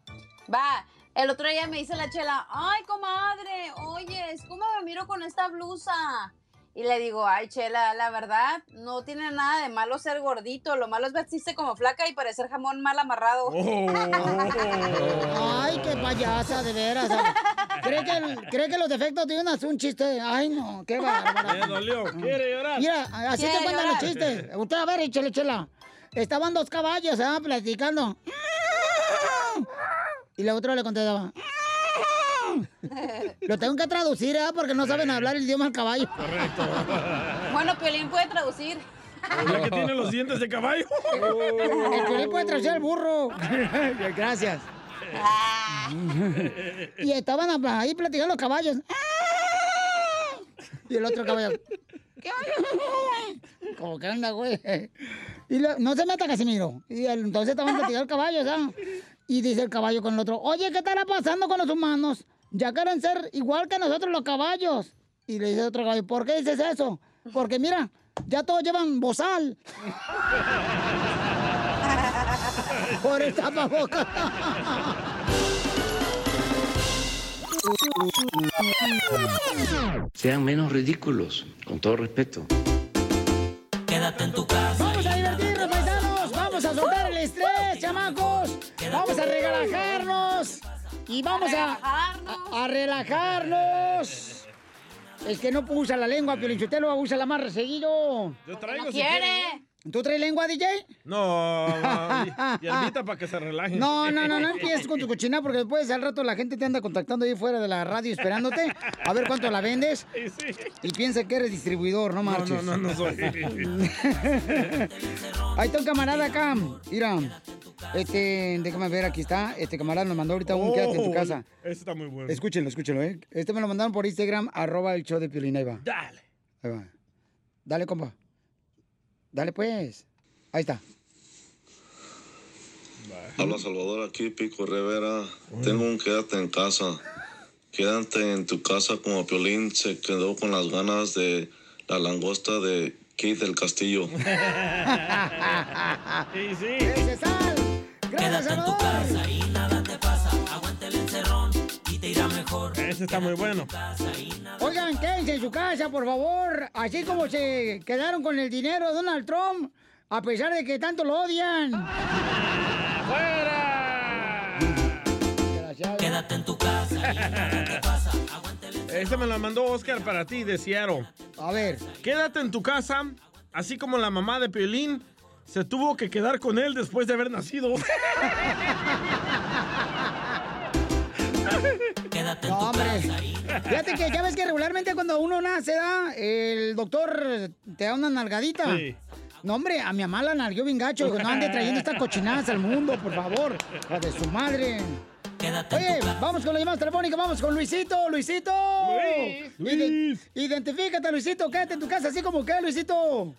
Va, el otro día me dice la chela, ay, comadre, oyes, ¿cómo me miro con esta blusa? Y le digo, ay, chela, la verdad, no tiene nada de malo ser gordito, lo malo es vestirse como flaca y parecer jamón mal amarrado. Ay, qué payasa, de veras. ¿Cree que, cree que los defectos de una es un chiste? Ay, no, qué bárbaro. Me dolió. ¿Quiere llorar? Mira, así te cuentan los chistes. Usted, a ver, échale, chela. Estaban dos caballos, ¿ah? Platicando. Y la otra le contestaba. Lo tengo que traducir, ¿ah? Porque no saben hablar el idioma del caballo. Correcto. Bueno, Piolín puede traducir. ¿Ya que tiene los dientes de caballo? El Piolín puede traducir al burro. Gracias. Y estaban ahí platicando los caballos. Y el otro caballo. ¿Qué onda? Como que anda, güey. Y lo- no se meta, Casimiro. Y el- entonces estaban platicando caballos, ¿ah? Y dice el caballo con el otro, oye, ¿qué estará pasando con los humanos? Ya quieren ser igual que nosotros los caballos. Y le dice otro gallo, ¿por qué dices eso? Porque mira, ya todos llevan bozal. Por el tapabocas. Sean menos ridículos, con todo respeto. Quédate en tu casa. Vamos a divertirnos, paisanos. Vamos a soltar el estrés, chamacos. Vamos a relajarnos. Y vamos a, a, a relajarnos. Es que no usa la lengua, Piolinchotelo, usa la más seguido. Yo traigo No si quiere. ¿Tú traes lengua, DJ? No, no, y, y Albita para que se relajen. No, no, no, no empieces con tu cochina porque después al rato la gente te anda contactando ahí fuera de la radio esperándote a ver cuánto la vendes y piensa que eres distribuidor, no marches. no, no soy. Ahí está un camarada acá, mira, este, déjame ver, aquí está, este camarada nos mandó ahorita un quédate en tu Oh, casa. Ese está muy bueno. Escúchenlo, escúchenlo, ¿eh? Este me lo mandaron por Instagram, arroba el show de Piolín, ahí va. Dale. Ahí va. Dale, compa. Dale, pues. Ahí está. Habla Salvador aquí, Pico Rivera. Tengo un quédate en casa. Quédate en tu casa como Piolín se quedó con las ganas de la langosta de Keith del Castillo. Sí, sí. ¡Ese sal! ¡Gracias, Salvador! y nada te Ese está muy bueno. Oigan, quédense en su casa, por favor. Así como se quedaron con el dinero de Donald Trump, a pesar de que tanto lo odian. Quédate en tu casa. Este me lo mandó Oscar para ti, de Seattle. A ver. Quédate en tu casa, así como la mamá de Piolín se tuvo que quedar con él después de haber nacido. No, hombre. Fíjate que ya ves que regularmente cuando uno nace, ¿da? el doctor te da una nalgadita. Sí. No, hombre, a mi mamá la nalgueó bien gacho. Dijo, no ande trayendo estas cochinadas al mundo, por favor. La de su madre. Oye, vamos con la llamada telefónica, vamos con Luisito, Luisito. Luis, Ide- Identifícate, Luisito, quédate en tu casa, así como que, Luisito.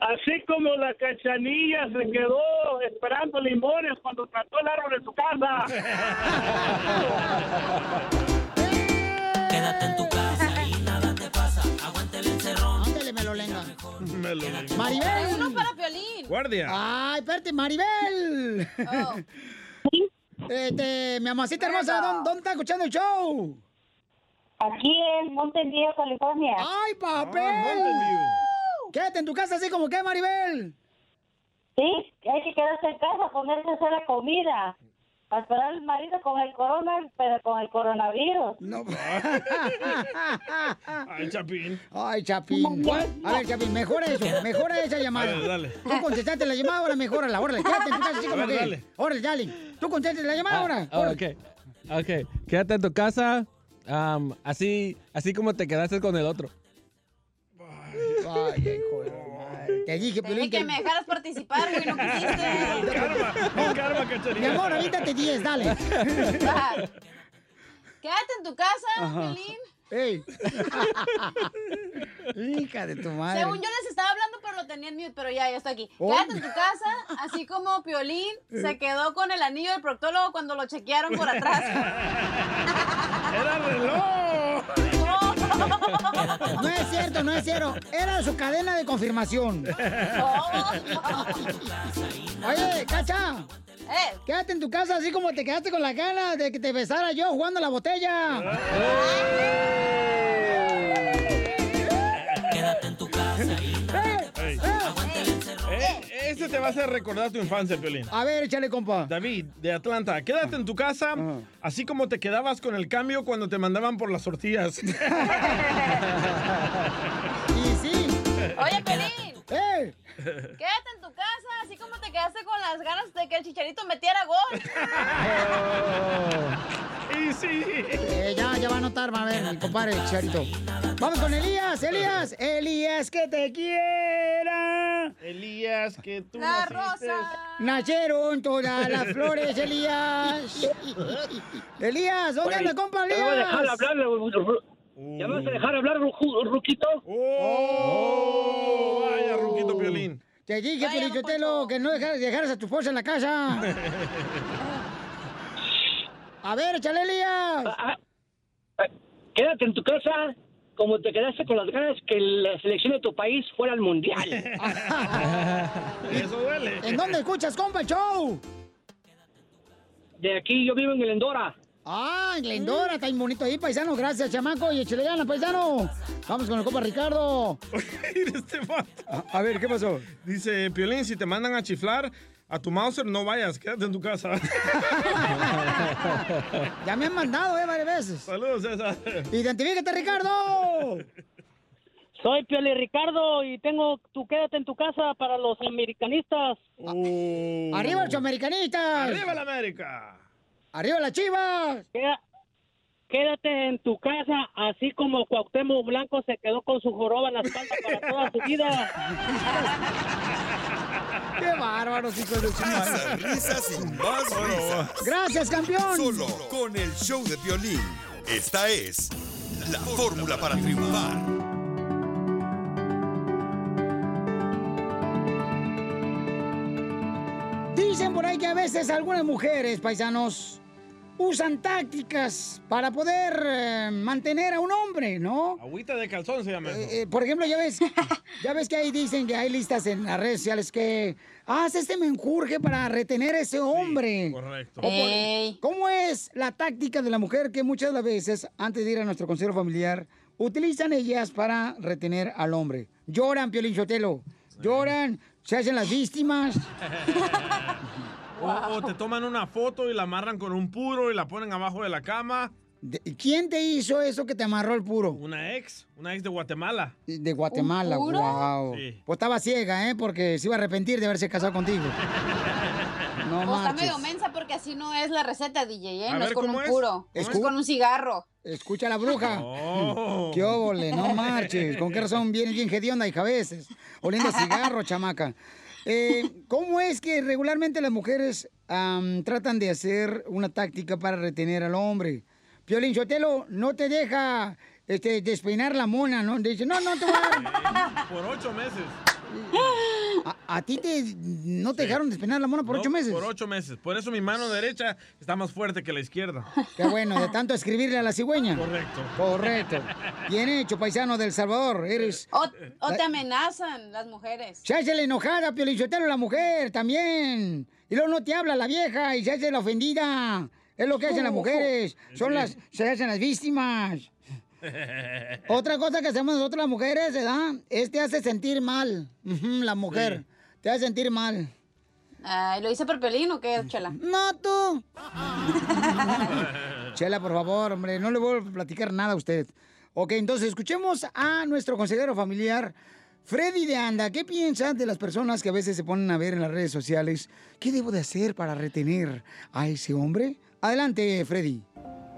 Así como la cachanilla se quedó esperando limones cuando trató el árbol en su casa. Quédate en tu casa y nada te pasa. Aguanta el encerrón. Ándale, me lo lenga. Me lo leí. Maribel. Uno para Piolín. Guardia. Ay, espérate, Maribel. Este, mi amacita hermosa, ¿dónde, dónde está escuchando el show? Aquí en Mountain View, California. ¡Ay, papel! Quédate en tu casa así como que, Maribel. Sí, hay que quedarse en casa, ponerse a hacer la comida. Para esperar al marido con el corona, pero con el coronavirus. No. Ay, Chapín. Ay, Chapín. A ver, Chapín, mejora eso, mejora esa llamada. Dale, dale. Tú contestaste la llamada, ahora mejórala, órale. Quédate en tu casa así como ver, que. dale. Órale, dale. Tú contestaste la llamada ahora. Ah, ok. Ok. Quédate en tu casa. así, así como te quedaste con el otro. Ay. Te dije, Te Piolín, dije que me dejaras participar, güey, no quisiste. Mi amor, avítate 10, dale. Va. Quédate en tu casa, Ajá. Piolín. Ey. Hija de tu madre. Según yo les estaba hablando, pero lo tenía en mute, pero ya, ya está aquí. Oh. Quédate en tu casa, así como Piolín se quedó con el anillo del proctólogo cuando lo chequearon por atrás. ¡Era reloj! No es cierto, no es cierto. Era su cadena de confirmación. Oye, Cacha. Quédate en tu casa así como te quedaste con la gana de que te besara yo jugando la botella. Quédate en tu casa y este te va a hacer recordar tu infancia, Piolín. A ver, échale, compa. David, de Atlanta, quédate en tu casa, así como te quedabas con el cambio cuando te mandaban por las tortillas. Y sí. Oye, Piolín. ¡Eh! Quédate en tu casa, te quedaste con las ganas de que el chicharito metiera gol. y sí. Eh, ya, ya va a notar, va a ver, mi compadre Charito. Vamos con Elías, Elías, Elías, que te quiera. Elías, que tú La naciste. rosa. Nacieron todas las flores, Elías. Elías, ¿dónde anda, compa ¿Ya me vas a dejar Elías? hablar, Ru- Ru- ¿Ya me vas a dejar hablar, Ru- Ruquito? ¡Oh! Vaya, Ruquito Piolín. Te dije, Felicitelo, que no dejaras, dejaras a tu esposa en la casa. A ver, échale, Elías. Ah, quédate en tu casa como te quedaste con las ganas que la selección de tu país fuera al mundial. Eso duele. ¿En dónde escuchas, compa, el show? De aquí yo vivo en Glendora. Ah, en Glendora, está bien bonito ahí, paisano. Gracias, chamaco. Y échale ganas, paisano. Vamos con el compa Ricardo. este vato. A, a ver, ¿qué pasó? Dice, Piolín, si te mandan a chiflar a tu Mauser, no vayas, quédate en tu casa. Ya me han mandado, eh, varias veces. Saludos, César. Identifícate, Ricardo. Soy Pioli Ricardo y tengo tu quédate en tu casa para los americanistas. ¡Arriba los americanistas! ¡Arriba la América! ¡Arriba las chivas! Quédate en tu casa, así como Cuauhtémoc Blanco se quedó con su joroba en la espalda para toda su vida. ¡Qué bárbaros, hijos de su madre! Risas, risas y más risas. Gracias, campeón. Solo con el show de violín. Esta es la fórmula para triunfar. Dicen por ahí que a veces algunas mujeres, paisanos, usan tácticas para poder eh, mantener a un hombre, ¿no? Agüita de calzón se llama eso. Eh, por ejemplo, ya ves, ya ves que ahí dicen que hay listas en las redes sociales que haz este menjurje para retener a ese hombre. correcto. Por-. ¿Cómo es la táctica de la mujer que muchas de las veces, antes de ir a nuestro consejo familiar, utilizan ellas para retener al hombre? Lloran, Piolín Sotelo. Lloran, se hacen las víctimas. O, o te toman una foto y la amarran con un puro y la ponen abajo de la cama. ¿Quién te hizo eso que te amarró el puro? Una ex, una ex de Guatemala. De Guatemala, ¿Un puro? wow. Sí. Pues estaba ciega, ¿eh? Porque se iba a arrepentir de haberse casado contigo. No O está medio mensa porque así no es la receta, DJ, ¿eh? A no ver, es con ¿cómo un es? puro, es con un cigarro. Escucha la bruja. Oh. ¡Qué óvole! No marches. ¿Con qué razón vienes bien hedionda, hija, a veces? Oliendo cigarro, chamaca. Eh, ¿Cómo es que regularmente las mujeres tratan de hacer una táctica para retener al hombre? Piolín Sotelo no te deja este, despeinar la mona, ¿no? Dice, no, no te voy a dar. Por ocho meses. ¿A, a ti te, no te dejaron despeinar la mona por No, ocho meses? Por ocho meses. Por eso mi mano derecha está más fuerte que la izquierda. Qué bueno, de tanto escribirle a la cigüeña. Correcto. Correcto. Bien hecho, paisano del Salvador. Eres... O, o te amenazan las mujeres. Se hace la enojada, Piolichotelo, la mujer también. Y luego no te habla la vieja y se hace la ofendida. Es lo que hacen las mujeres. Son las, se hacen las víctimas. Otra cosa que hacemos nosotros las mujeres, ¿verdad? Es te hace sentir mal. La mujer. Te hace sentir mal. Ay, ¿Lo hice por pelín o qué, Chela? No, tú. Chela, por favor, hombre, no le voy a platicar nada a usted. Ok, entonces escuchemos a nuestro consejero familiar, Freddy de Anda. ¿Qué piensas de las personas que a veces se ponen a ver en las redes sociales? ¿Qué debo de hacer para retener a ese hombre? Adelante, Freddy.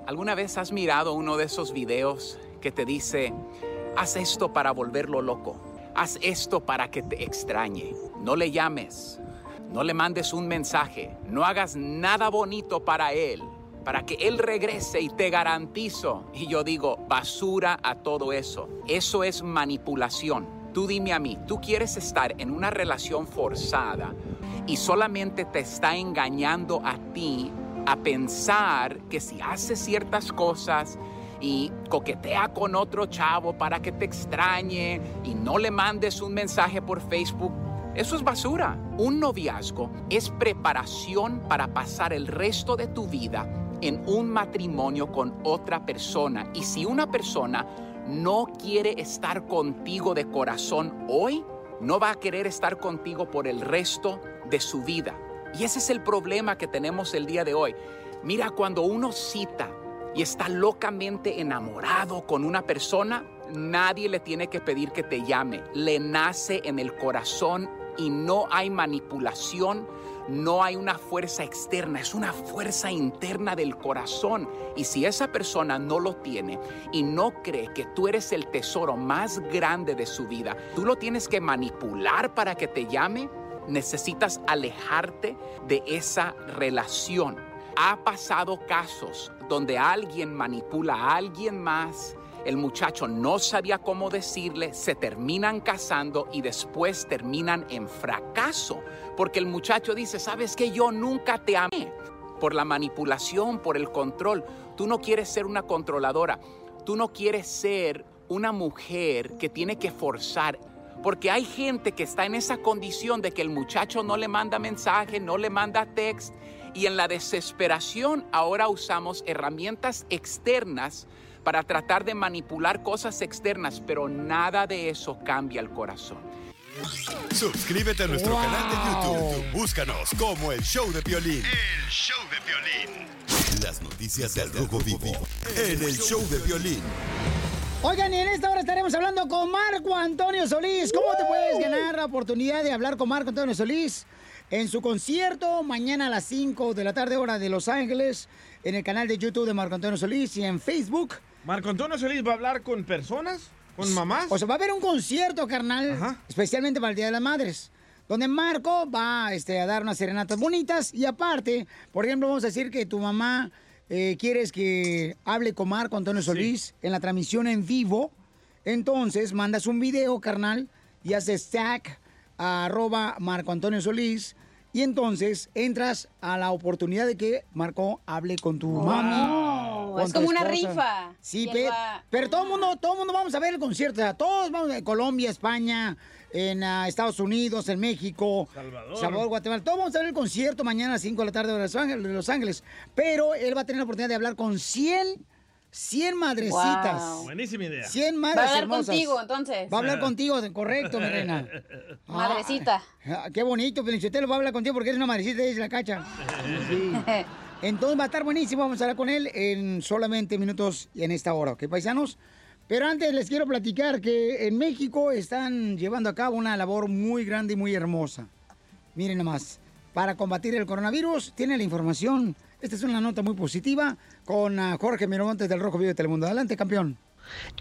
¿Alguna vez has mirado uno de esos videos que te dice, haz esto para volverlo loco? Haz esto para que te extrañe. No le llames, no le mandes un mensaje, no hagas nada bonito para él, para que él regrese y te garantizo. Y yo digo, basura a todo eso. Eso es manipulación. Tú dime a mí, ¿tú quieres estar en una relación forzada y solamente te está engañando a ti a pensar que si haces ciertas cosas y coquetea con otro chavo para que te extrañe y no le mandes un mensaje por Facebook, eso es basura. Un noviazgo es preparación para pasar el resto de tu vida en un matrimonio con otra persona. Y si una persona no quiere estar contigo de corazón hoy, no va a querer estar contigo por el resto de su vida. Y ese es el problema que tenemos el día de hoy. Mira, cuando uno cita y está locamente enamorado con una persona, nadie le tiene que pedir que te llame. Le nace en el corazón y no hay manipulación, no hay una fuerza externa, es una fuerza interna del corazón. Y si esa persona no lo tiene y no cree que tú eres el tesoro más grande de su vida, tú lo tienes que manipular para que te llame, necesitas alejarte de esa relación. Ha pasado casos donde alguien manipula a alguien más, el muchacho no sabía cómo decirle, se terminan casando y después terminan en fracaso, porque el muchacho dice, sabes que yo nunca te amé por la manipulación, por el control. Tú no quieres ser una controladora. tú no quieres ser una mujer que tiene que forzar. Porque hay gente que está en esa condición de que el muchacho no le manda mensaje, no le manda text. Y en la desesperación ahora usamos herramientas externas para tratar de manipular cosas externas, pero nada de eso cambia el corazón. Suscríbete a nuestro Wow. canal de YouTube. Búscanos como El Show de Violín. El show de violín. Las noticias del Rojo Vivo en El Show de Violín. Oigan, y en esta hora estaremos hablando con Marco Antonio Solís. ¿Cómo te puedes ganar la oportunidad de hablar con Marco Antonio Solís en su concierto mañana a las 5 de la tarde, hora de Los Ángeles, en el canal de YouTube de Marco Antonio Solís y en Facebook? Marco Antonio Solís va a hablar con personas, con mamás. O sea, va a haber un concierto, carnal, especialmente para el Día de las Madres, donde Marco va este, a dar unas serenatas bonitas y aparte, por ejemplo, vamos a decir que tu mamá eh, quieres que hable con Marco Antonio Solís en la transmisión en vivo, entonces mandas un video, carnal, y haces tag a arroba Marco Antonio Solís y entonces entras a la oportunidad de que Marco hable con tu mami. con es tu como una rifa. Sí, ¿Quién pe- va? pero todo el mundo, todo el mundo vamos a ver el concierto. O sea, todos vamos a Colombia, España, en ah, Estados Unidos, en México, Salvador. Guatemala. Todos vamos a ver el concierto mañana a las 5 de la tarde de Los Ángeles, de Los Ángeles. Pero él va a tener la oportunidad de hablar con 100, 100 madrecitas. Wow. Buenísima idea. 100 madres Va a hablar hermosas. contigo, entonces. Va a hablar contigo, correcto, mi reina. Madrecita. Ah, qué bonito, Felicitelo va a hablar contigo porque eres una madrecita y es la cacha. Sí. Entonces va a estar buenísimo, vamos a hablar con él en solamente minutos en esta hora, ¿ok, paisanos? Pero antes les quiero platicar que en México están llevando a cabo una labor muy grande y muy hermosa. Miren nomás, para combatir el coronavirus, tiene la información. Esta es una nota muy positiva con ah, Jorge Miramontes del Rojo Vivo de Telemundo. Adelante, campeón.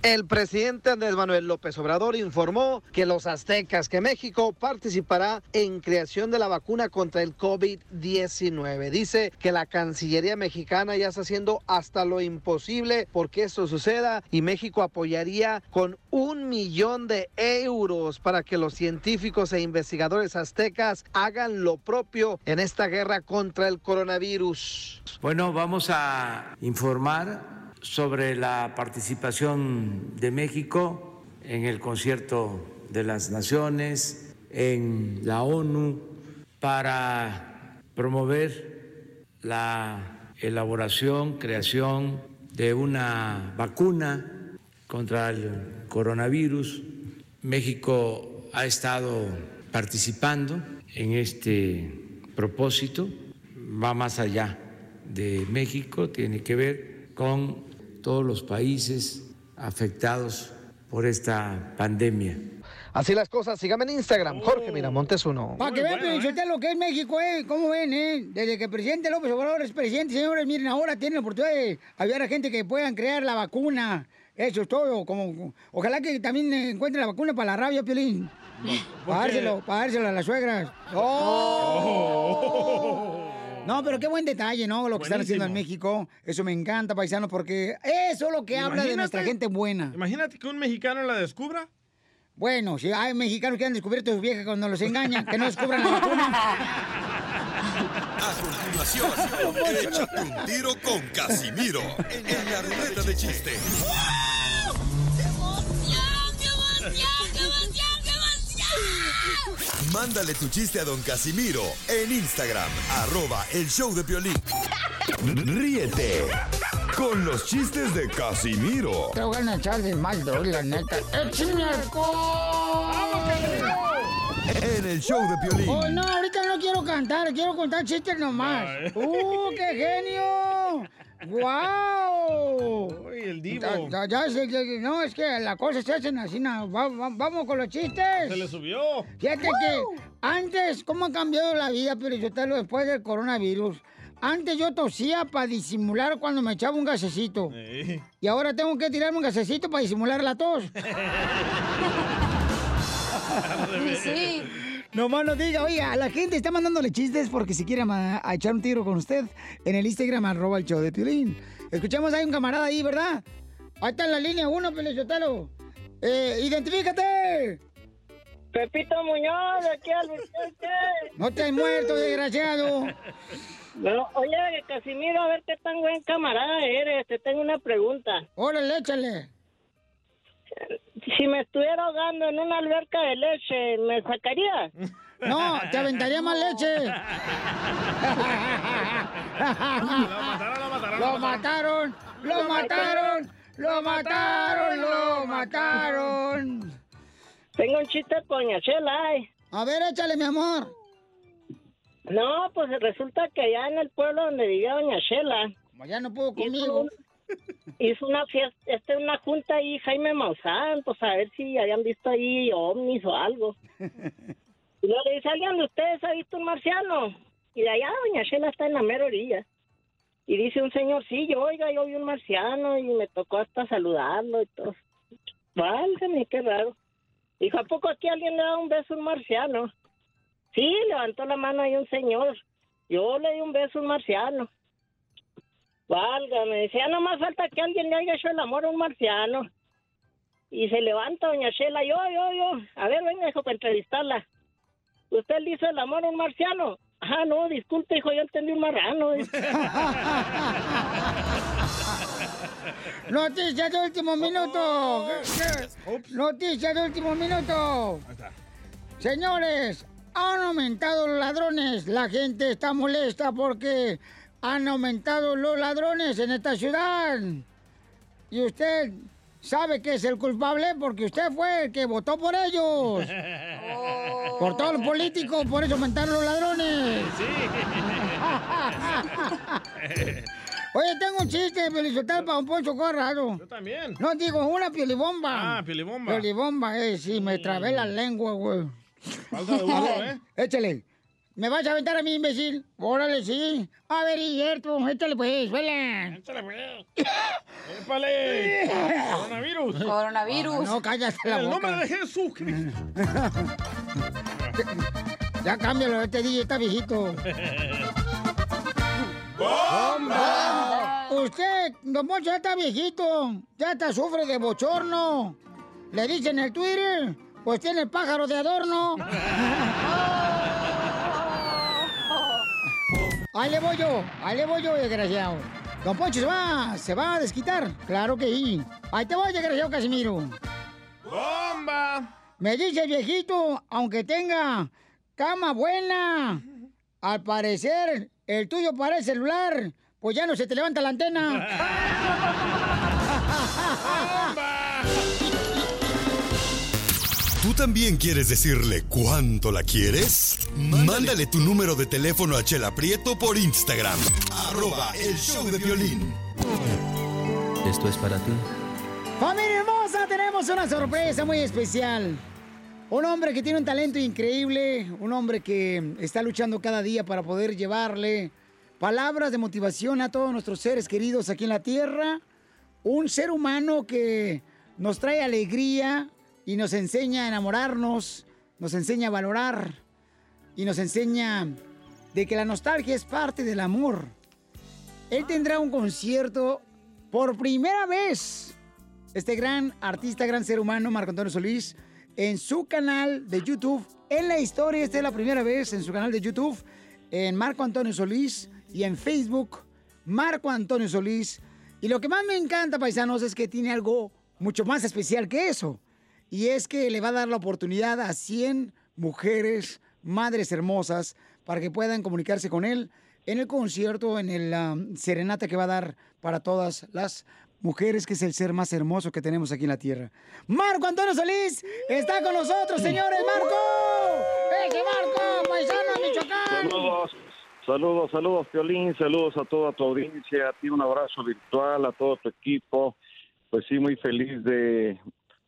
El presidente Andrés Manuel López Obrador informó que los aztecas, que México participará en creación de la vacuna contra el COVID-19. Dice que la Cancillería mexicana ya está haciendo hasta lo imposible porque esto suceda y México apoyaría con un millón de euros para que los científicos e investigadores aztecas hagan lo propio en esta guerra contra el coronavirus. Bueno, vamos a informar sobre la participación de México en el concierto de las naciones, en la ONU, para promover la elaboración, creación de una vacuna contra el coronavirus. México ha estado participando en este propósito, va más allá de México, tiene que ver con todos los países afectados por esta pandemia. Así las cosas, síganme en Instagram, Jorge Miramontes uno. Para que vean, Felicitelo, lo que es México, ¿eh? ¿Cómo ven, eh? Desde que el presidente López Obrador es presidente, señores, miren, ahora tienen la oportunidad de ayudar a gente que puedan crear la vacuna. Eso es todo. Como, ojalá que también encuentren la vacuna para la rabia, Piolín. Para dárselo, para dárselo a las suegras. ¡Oh! No, pero qué buen detalle, ¿no? Lo que están haciendo en México. Eso me encanta, paisano, porque eso es lo que habla de nuestra gente buena. Imagínate que un mexicano la descubra. Bueno, si hay mexicanos que han descubierto a sus viejas cuando los engañan, que no descubran la vacuna. A continuación, échate un tiro con Casimiro en la ruleta de chistes. Mándale tu chiste a don Casimiro en Instagram, arroba el show de violín. Ríete con los chistes de Casimiro Te voy a echar de mal, doy, la neta. ¡Échame en el show de violín. Oh, no, ahorita no quiero cantar, quiero contar chistes nomás. ¡Uh, qué genio! ¡Guau! El divo. Ya, ya, ya sé, ya- ya- no, es que las cosas se hacen así. no, va- va- vamos con los chistes. Se le subió. Fíjate que antes, ¿cómo ha cambiado la vida, pero yo te lo después del coronavirus? Antes yo tosía para disimular cuando me echaba un gasecito. Y ahora tengo que tirarme un gasecito para disimular la tos. Sí. No más no diga, oiga, la gente está mandándole chistes porque si quiere a echar un tiro con usted en el Instagram, arroba el show de Piolín. Escuchamos, hay un camarada ahí, ¿verdad? Ahí está en la línea uno, Pelizotelo. Eh, identifícate. Pepito Muñoz, de aquí al No te has muerto, desgraciado. No, oye, Casimiro, a ver qué tan buen camarada eres. Te tengo una pregunta. Órale, échale. Si me estuviera ahogando en una alberca de leche, ¿me sacaría? No, te aventaría más leche. Lo mataron, lo mataron, lo mataron, lo mataron. Tengo un chiste con Doña Chela. A ver, échale, mi amor. No, pues resulta que allá en el pueblo donde vivía Doña Chela. Como ya no puedo hizo conmigo. Hizo una fiesta, este, una junta ahí, Jaime Maussan, pues a ver si habían visto ahí ovnis o algo. Y luego le dice, ¿alguien de ustedes ha visto un marciano? Y de allá Doña Chela está en la mera orilla. Y dice un señor, sí, yo, oiga, yo vi un marciano y me tocó hasta saludarlo y todo. Válgame, qué raro. Dijo, ¿a poco aquí alguien le da un beso a un marciano? Sí, levantó la mano ahí un señor. Yo le di un beso a un marciano. Válgame, decía, no más falta que alguien le haya hecho el amor a un marciano. Y se levanta doña Shela, yo, yo, yo. A ver, venga, hijo, para entrevistarla. ¿Usted le hizo el amor a un marciano? Ah, no, disculpe, hijo, yo entendí un marrano. Noticias de último minuto. Noticias de último minuto. Señores, han aumentado los ladrones. La gente está molesta porque han aumentado los ladrones en esta ciudad. Y usted sabe que es el culpable porque usted fue el que votó por ellos. Por todos los políticos, por eso aumentaron los ladrones. Oye, tengo un chiste, felicitar para un Poncho Corrado. Yo también. No, digo, una piolibomba. Ah, piolibomba. Piolibomba, eh, sí, me trabé la lengua, güey. Falta de uno, ¿eh? Échale. ¿Me vas a aventar a mí, imbécil? Órale, sí. A ver, Hierto, échale pues, vela. Échale, pues. ¡Épale! ¡Coronavirus! Coronavirus. No, cállate la En el boca. nombre de Jesucristo. Ya cámbialo, este DJ está viejito. ¡Bomba! Usted, don Poncho, ya está viejito. Ya está sufre de bochorno. Le dicen en el Twitter, pues tiene el pájaro de adorno. Ahí le voy yo, ahí le voy yo, desgraciado. Don Poncho se va, se va a desquitar. Claro que sí. Ahí te voy, desgraciado Casimiro. ¡Bomba! Me dice el viejito, aunque tenga cama buena, al parecer el tuyo para el celular, pues ya no se te levanta la antena. también quieres decirle cuánto la quieres? Mándale tu número de teléfono a Chela Prieto por Instagram. Arroba el show de violín. Esto es para ti. Familia hermosa, tenemos una sorpresa muy especial. Un hombre que tiene un talento increíble, un hombre que está luchando cada día para poder llevarle palabras de motivación a todos nuestros seres queridos aquí en la tierra. Un ser humano que nos trae alegría y nos enseña a enamorarnos, nos enseña a valorar y nos enseña de que la nostalgia es parte del amor. Él tendrá un concierto por primera vez este gran artista, gran ser humano, Marco Antonio Solís, en su canal de YouTube. En la historia, esta es la primera vez en su canal de YouTube, en Marco Antonio Solís y en Facebook, Marco Antonio Solís. Y lo que más me encanta, paisanos, es que tiene algo mucho más especial que eso. Y es que le va a dar la oportunidad a 100 mujeres, madres hermosas, para que puedan comunicarse con él en el concierto, en el serenata que va a dar para todas las mujeres, que es el ser más hermoso que tenemos aquí en la tierra. Marco Antonio Solís está con nosotros, señores. ¡Marco! ¡Ese Marco! ¡Paisano de Michoacán! Saludos, saludos, saludos, Piolín, saludos a toda tu audiencia, a ti un abrazo virtual, a todo tu equipo. Pues sí, muy feliz de,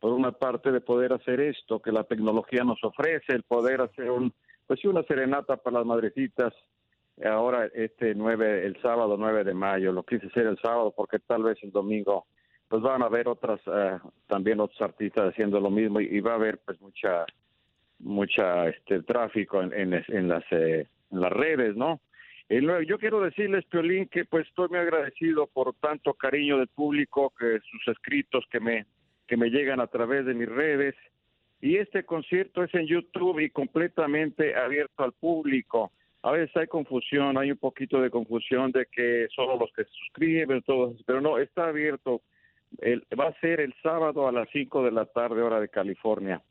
por una parte, de poder hacer esto que la tecnología nos ofrece, el poder hacer un, pues una serenata para las madrecitas. Ahora, este 9, el sábado 9 de mayo, lo quise hacer el sábado porque tal vez el domingo, pues van a haber otras, eh, también otros artistas haciendo lo mismo y, va a haber pues mucha, mucha este tráfico en, en, en las eh, en las redes, ¿no? Y luego, yo quiero decirles, Piolín, que pues estoy muy agradecido por tanto cariño del público, que sus escritos que me que me llegan a través de mis redes Y este concierto es en YouTube y completamente abierto al público. A veces hay confusión, hay un poquito de confusión de que solo los que se suscriben, todos, pero no, está abierto. El- va a ser el sábado a las 5 de la tarde, hora de California.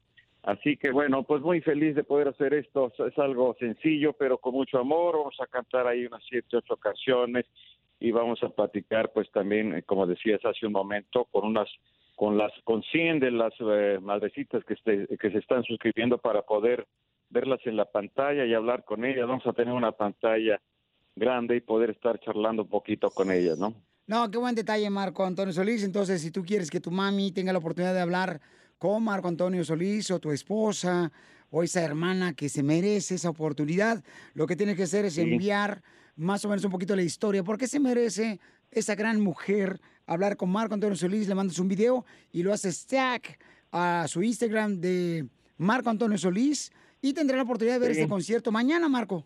Así que bueno, pues muy feliz de poder hacer esto. Es algo sencillo, pero con mucho amor. Vamos a cantar ahí unas siete, ocho canciones y vamos a platicar, pues también, eh, como decías hace un momento, con unas, con las, con 100 de las eh, madrecitas que, este- que se están suscribiendo para poder verlas en la pantalla y hablar con ellas. Vamos a tener una pantalla grande y poder estar charlando un poquito con ellas, ¿no? No, qué buen detalle, Marco Antonio Solís. Entonces, si tú quieres que tu mami tenga la oportunidad de hablar con Marco Antonio Solís o tu esposa o esa hermana que se merece esa oportunidad, lo que tienes que hacer es Sí. enviar más o menos un poquito la historia. ¿Por qué se merece esa gran mujer hablar con Marco Antonio Solís? Le mandas un video y lo haces tag a su Instagram de Marco Antonio Solís y tendrá la oportunidad de ver Sí. este concierto mañana, Marco.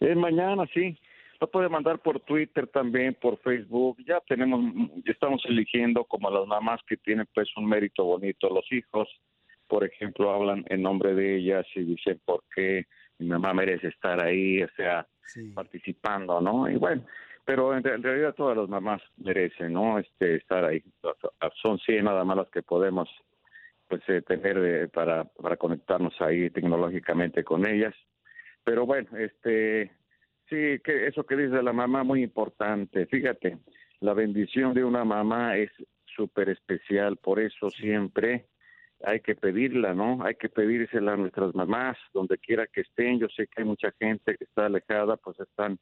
Es mañana, sí. Lo puede mandar por Twitter también, por Facebook. Ya tenemos, ya estamos eligiendo como las mamás que tienen pues un mérito bonito. Los hijos, por ejemplo, hablan en nombre de ellas y dicen por qué mi mamá merece estar ahí, o sea, participando, ¿no? Y bueno, pero en, re- en realidad todas las mamás merecen, ¿no? Este, estar ahí. Son 100 nada más las que podemos pues eh, tener eh, para, para conectarnos ahí tecnológicamente con ellas. Pero bueno, este, sí, que eso que dice la mamá muy importante. Fíjate, la bendición de una mamá es súper especial, por eso siempre hay que pedirla, ¿no? Hay que pedírsela a nuestras mamás, donde quiera que estén. Yo sé que hay mucha gente que está alejada, pues están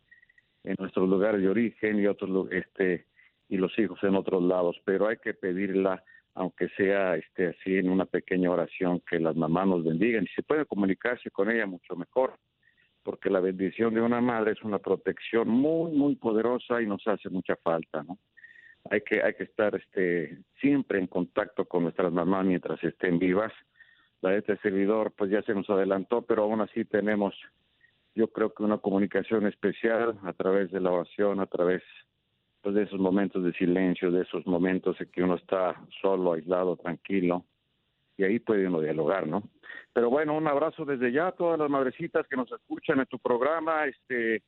en nuestros lugares de origen y otros este y los hijos en otros lados, pero hay que pedirla aunque sea este así en una pequeña oración que las mamás nos bendigan y se puede comunicarse con ella mucho mejor porque la bendición de una madre es una protección muy muy poderosa y nos hace mucha falta. Hay que hay que estar este siempre en contacto con nuestras mamás mientras estén vivas. La de este servidor pues ya se nos adelantó, pero aún así tenemos yo creo que una comunicación especial a través de la oración, a través pues, de esos momentos de silencio, de esos momentos en que uno está solo, aislado, tranquilo, y ahí puede uno dialogar, ¿no? Pero bueno, un abrazo desde ya a todas las madrecitas que nos escuchan en tu programa, este,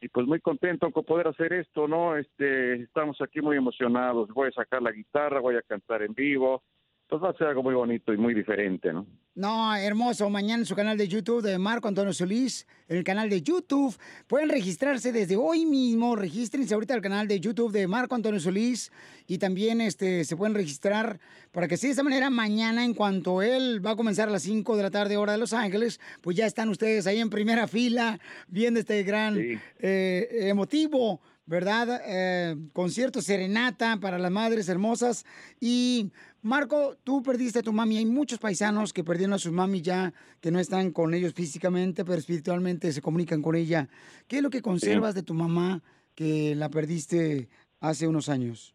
y pues muy contento con poder hacer esto, ¿no? Este, estamos aquí muy emocionados, voy a sacar la guitarra, voy a cantar en vivo, pues va a ser algo muy bonito y muy diferente, ¿no? No, hermoso. Mañana en su canal de YouTube de Marco Antonio Solís, en el canal de YouTube. Pueden registrarse desde hoy mismo. Regístrense ahorita al canal de YouTube de Marco Antonio Solís. Y también este, se pueden registrar para que así de esta manera mañana, en cuanto él va a comenzar a las 5 de la tarde, hora de Los Ángeles, pues ya están ustedes ahí en primera fila viendo este gran eh, emotivo. ¿Verdad? Eh, concierto serenata para las madres hermosas. Y Marco, tú perdiste a tu mami. Hay muchos paisanos que perdieron a sus mami ya, que no están con ellos físicamente, pero espiritualmente se comunican con ella. ¿Qué es lo que conservas de tu mamá que la perdiste hace unos años?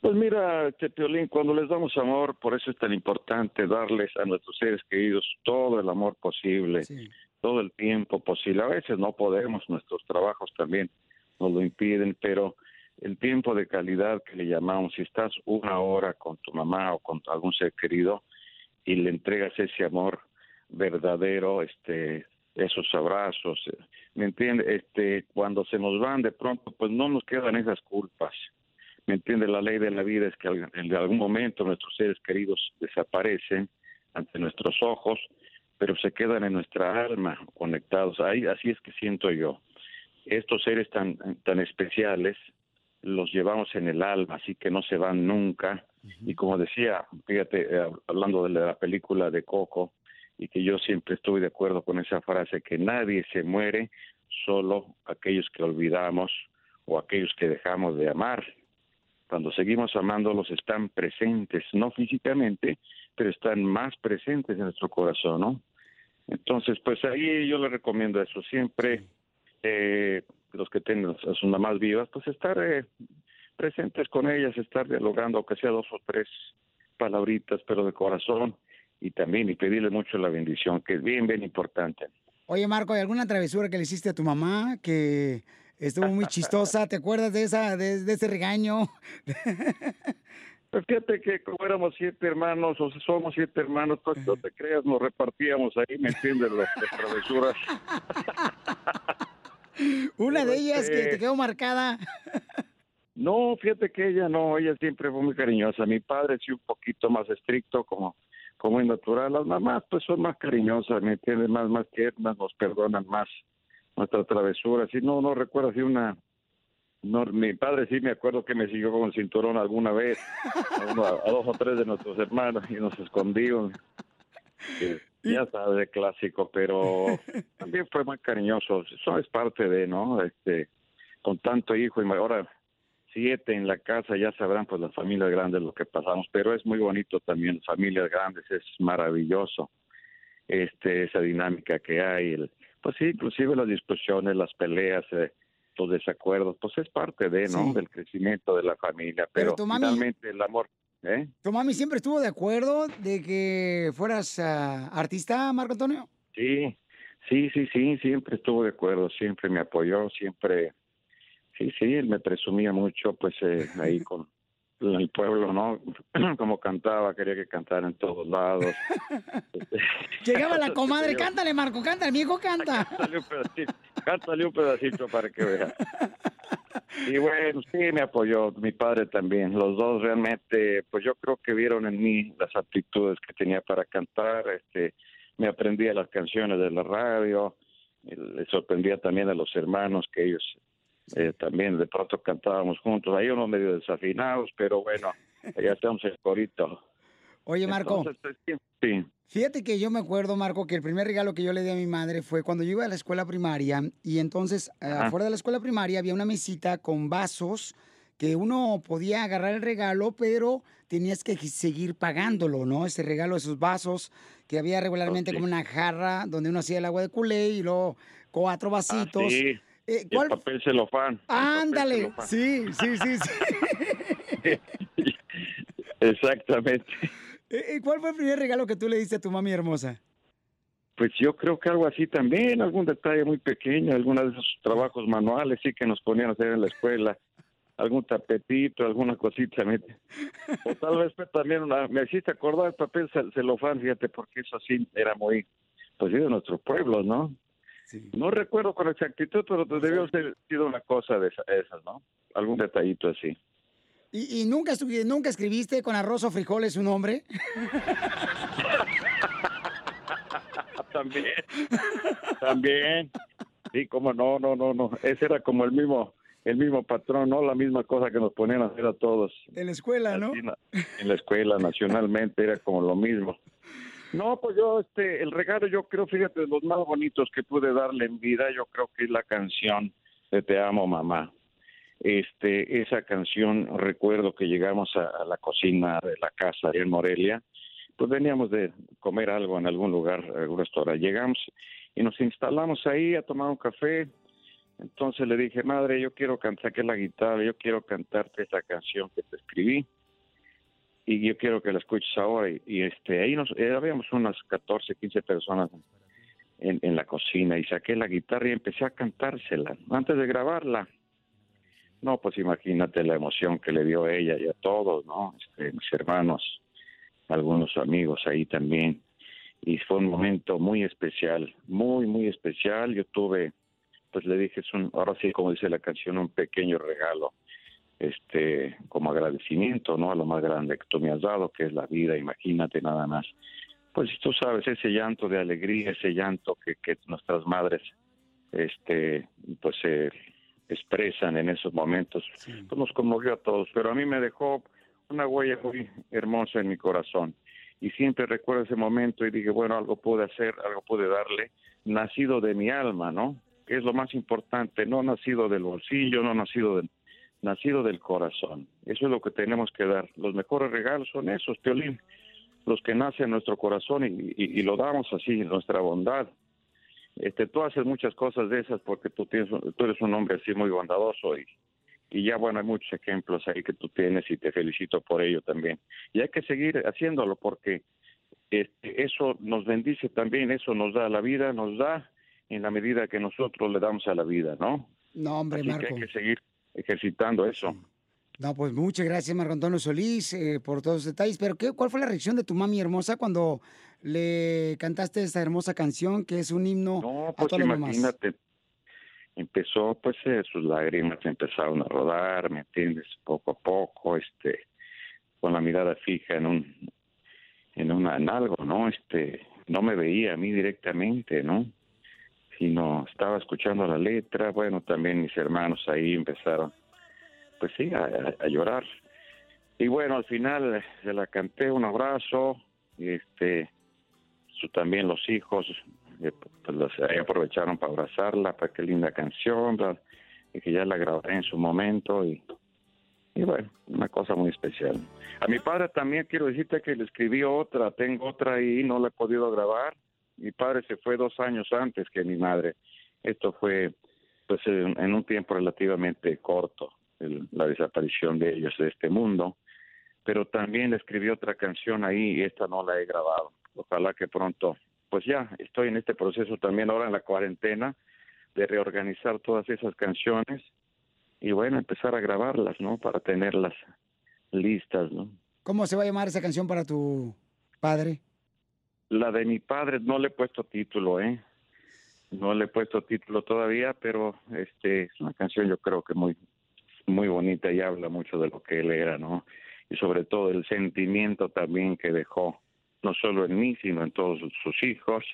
Pues mira, Chepiolín, cuando les damos amor, por eso es tan importante darles a nuestros seres queridos todo el amor posible, todo el tiempo posible. A veces no podemos, nuestros trabajos también nos lo impiden, pero el tiempo de calidad que le llamamos, si estás una hora con tu mamá o con algún ser querido y le entregas ese amor verdadero, este, esos abrazos, eh, ¿me entiende? Este, cuando se nos van de pronto, pues no nos quedan esas culpas. ¿Me entiende? La ley de la vida es que en algún momento nuestros seres queridos desaparecen ante nuestros ojos, pero se quedan en nuestra alma conectados. Ahí, así es que siento yo. Estos seres tan, tan especiales los llevamos en el alma, así que no se van nunca. Y como decía, fíjate, eh, hablando de la película de Coco, y que yo siempre estoy de acuerdo con esa frase, que nadie se muere, solo aquellos que olvidamos o aquellos que dejamos de amar. Cuando seguimos amándolos están presentes, no físicamente, pero están más presentes en nuestro corazón, ¿no? Entonces, pues ahí yo le recomiendo eso, siempre eh, los que tengan a sus mamás vivas, pues estar eh, presentes con ellas, estar dialogando, aunque sea dos o tres palabritas, pero de corazón, y también y pedirle mucho la bendición, que es bien, bien importante. Oye, Marco, ¿hay alguna travesura que le hiciste a tu mamá que estuvo muy chistosa? ¿Te acuerdas de esa, de, de ese regaño? Pues fíjate que como éramos siete hermanos, o sea, somos siete hermanos, pues no te creas, nos repartíamos ahí, ¿me entiendes? Las, las travesuras. Una de ellas que este, te quedó marcada. No, fíjate que ella no, ella siempre fue muy cariñosa. Mi padre sí un poquito más estricto, como como es natural. Las mamás pues son más cariñosas, ¿me entiendes? Más, más tiernas, nos perdonan más nuestras travesuras. Y no, no recuerdo si una... No, mi padre sí me acuerdo que me siguió con el cinturón alguna vez, a, uno- a dos o tres de nuestros hermanos y nos escondimos. Ya sabes, de clásico, pero también fue muy cariñoso. Eso es parte de, ¿no? Este, con tanto hijo y ahora siete en la casa, ya sabrán pues las familias grandes lo que pasamos, pero es muy bonito también, familias grandes, es maravilloso este esa dinámica que hay, el, pues sí, inclusive las discusiones, las peleas, eh, los desacuerdos, pues es parte de, ¿no? Sí. Del crecimiento de la familia, pero, Pero tu mami- finalmente el amor, ¿eh? ¿Tu mami siempre estuvo de acuerdo de que fueras ah, artista, Marco Antonio? Sí, sí, sí, sí, siempre estuvo de acuerdo, siempre me apoyó, siempre, sí, sí, él me presumía mucho, pues eh, ahí con el pueblo, ¿no? Como cantaba, quería que cantara en todos lados. Llegaba la comadre, cántale, Marco, cántale, mi hijo canta. Cántale un pedacito, cántale un pedacito para que vea. Y bueno, sí, me apoyó, mi padre también. Los dos realmente, pues yo creo que vieron en mí las aptitudes que tenía para cantar. Este, me aprendía las canciones de la radio. Le sorprendía también a los hermanos que ellos eh, también de pronto cantábamos juntos. Ahí unos medio desafinados, pero bueno, ya estamos el corito. Oye, Marco, Entonces, pues, sí, fíjate que yo me acuerdo, Marco, que el primer regalo que yo le di a mi madre fue cuando yo iba a la escuela primaria y entonces eh, afuera de la escuela primaria había una mesita con vasos que uno podía agarrar el regalo, pero tenías que seguir pagándolo, ¿no? Ese regalo, esos vasos, que había regularmente como una jarra donde uno hacía el agua de culé y luego cuatro Ah, vasitos. sí. Eh, Y el papel celofán. Ándale, celofán. sí, sí, sí, sí. Exactamente. Eh, ¿Cuál fue el primer regalo que tú le diste a tu mami hermosa? Pues yo creo que algo así también, algún detalle muy pequeño, algunos de esos trabajos manuales sí que nos ponían a hacer en la escuela, algún tapetito, alguna cosita. ¿me- O tal vez también una, me hiciste acordar el papel cel- celofán, fíjate, porque eso sí era muy, pues sí, de nuestro pueblo, ¿no? No recuerdo con exactitud, pero debió ser sido una cosa de esa- esas, ¿no? Algún detallito así. ¿Y, y nunca, nunca escribiste con arroz o frijoles su nombre? También. También. Sí, como no, no, no, no. Ese era como el mismo, el mismo patrón, ¿no? La misma cosa que nos ponían a hacer a todos. En la escuela, ¿no? Así, En la escuela, nacionalmente, era como lo mismo. No, pues yo, este, el regalo, yo creo, fíjate, de los más bonitos que pude darle en vida, yo creo que es la canción de Te amo, mamá. Este, esa canción, recuerdo que llegamos a, la cocina de la casa en Morelia, pues veníamos de comer algo en algún lugar, algún restaurante. Llegamos y nos instalamos ahí a tomar un café. Entonces le dije, madre, yo quiero cantar, que la guitarra, yo quiero cantarte esa canción que te escribí y yo quiero que la escuches ahora. Y, este, ahí nos, eh, habíamos unas 14, 15 personas en la cocina y saqué la guitarra y empecé a cantársela antes de grabarla. No, pues imagínate la emoción que le dio ella y a todos, ¿no? Este, mis hermanos, algunos amigos ahí también. Y fue un momento muy especial, muy, muy especial. Yo tuve, pues le dije, es un, ahora sí, como dice la canción, un pequeño regalo, este, como agradecimiento, ¿no? A lo más grande que tú me has dado, que es la vida, imagínate nada más. Pues tú sabes, ese llanto de alegría, ese llanto que, que nuestras madres, este, pues se expresan en esos momentos, pues nos conmovió a todos, pero a mí me dejó una huella muy hermosa en mi corazón. Y siempre recuerdo ese momento y dije, bueno, algo pude hacer, algo pude darle, nacido de mi alma, ¿no? Que es lo más importante, no nacido del bolsillo, no nacido del, nacido del corazón. Eso es lo que tenemos que dar. Los mejores regalos son esos, Piolín, los que nacen en nuestro corazón y, y- y lo damos así, nuestra bondad. Este, tú haces muchas cosas de esas porque tú, tienes, tú eres un hombre así muy bondadoso y, y ya bueno, hay muchos ejemplos ahí que tú tienes y te felicito por ello también. Y hay que seguir haciéndolo porque este, eso nos bendice también, eso nos da la vida, nos da en la medida que nosotros le damos a la vida, ¿no? No, hombre, Así que hay que seguir ejercitando eso. No, pues muchas gracias, Marco Antonio Solís, eh, por todos los detalles. Pero, ¿qué, ¿cuál fue la reacción de tu mami hermosa cuando le cantaste esta hermosa canción que es un himno No, a pues todas las mamás? imagínate, empezó, pues eh, sus lágrimas empezaron a rodar, ¿me entiendes? Poco a poco, este, con la mirada fija en un, en una, en algo, ¿no? Este, no me veía a mí directamente, ¿no? Sino estaba escuchando la letra, bueno, también mis hermanos ahí empezaron, pues sí, a, llorar. Y bueno, al final se la canté un abrazo, este, también los hijos eh, pues los, aprovecharon para abrazarla, para qué linda canción, y que ya la grabé en su momento y, bueno, una cosa muy especial. A mi padre también quiero decirte que le escribí otra, tengo otra ahí, no la he podido grabar. Mi padre se fue dos años antes que mi madre. Esto fue pues en un tiempo relativamente corto, el- la desaparición de ellos de este mundo. Pero también le escribí otra canción ahí y esta no la he grabado. Ojalá que pronto, pues ya estoy en este proceso también ahora en la cuarentena de reorganizar todas esas canciones y bueno, empezar a grabarlas, ¿no? Para tenerlas listas, ¿no? ¿Cómo se va a llamar esa canción para tu padre? La de mi padre no le he puesto título, ¿eh? No le he puesto título todavía, pero este es una canción yo creo que muy muy bonita y habla mucho de lo que él era, ¿no? Y sobre todo el sentimiento también que dejó, no solo en mí, sino en todos sus hijos,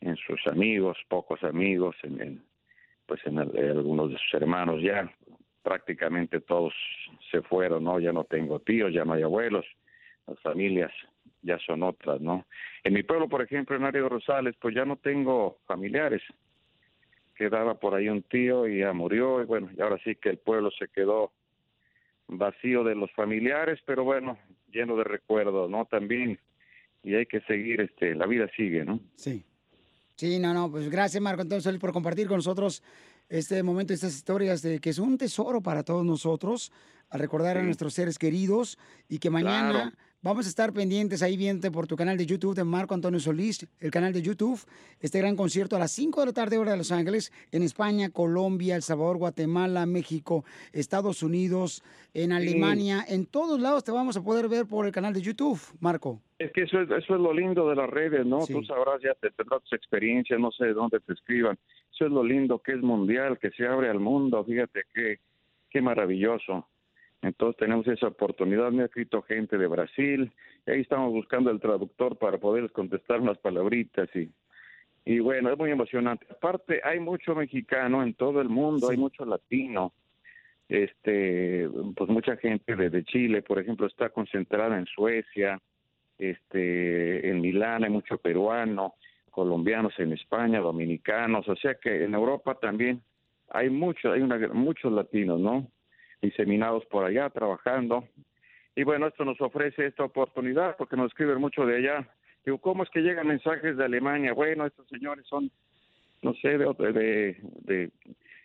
en sus amigos, pocos amigos, en, en, pues en, el- en algunos de sus hermanos ya prácticamente todos se fueron, ¿no? Ya no tengo tíos, ya no hay abuelos, las familias ya son otras, ¿no? En mi pueblo, por ejemplo, en Área de Rosales, pues ya no tengo familiares. Quedaba por ahí un tío y ya murió, y bueno, y ahora sí que el pueblo se quedó vacío de los familiares, pero bueno, lleno de recuerdos, ¿no? También, y hay que seguir, este, la vida sigue, ¿no? Sí. Sí, no, no, pues gracias Marco Antonio Solís por compartir con nosotros este momento, estas historias de que es un tesoro para todos nosotros, a recordar a Sí. nuestros seres queridos y que mañana Claro. Vamos a estar pendientes ahí viendo por tu canal de YouTube de Marco Antonio Solís, el canal de YouTube, este gran concierto a las 5 de la tarde hora de Los Ángeles, en España, Colombia, El Salvador, Guatemala, México, Estados Unidos, en Alemania, en todos lados te vamos a poder ver por el canal de YouTube, Marco. Es que eso es, eso es lo lindo de las redes, ¿no? Sí. Tú sabrás, ya te tendrás tus experiencias, no sé de dónde te escriban. Eso es lo lindo que es mundial, que se abre al mundo, fíjate qué, qué maravilloso. Entonces tenemos esa oportunidad. Me ha escrito gente de Brasil, y ahí estamos buscando el traductor para poderles contestar unas palabritas y, y bueno, es muy emocionante. Aparte, hay mucho mexicano en todo el mundo, hay mucho latino. Este, pues mucha gente de, de Chile, por ejemplo, está concentrada en Suecia, este, en Milán hay mucho peruano, colombianos en España, dominicanos, o sea que en Europa también hay mucho, hay una, muchos latinos, ¿no? Diseminados por allá, trabajando. Y bueno, esto nos ofrece esta oportunidad porque nos escriben mucho de allá. Digo, ¿cómo es que llegan mensajes de Alemania? Bueno, estos señores son, no sé, de, de, de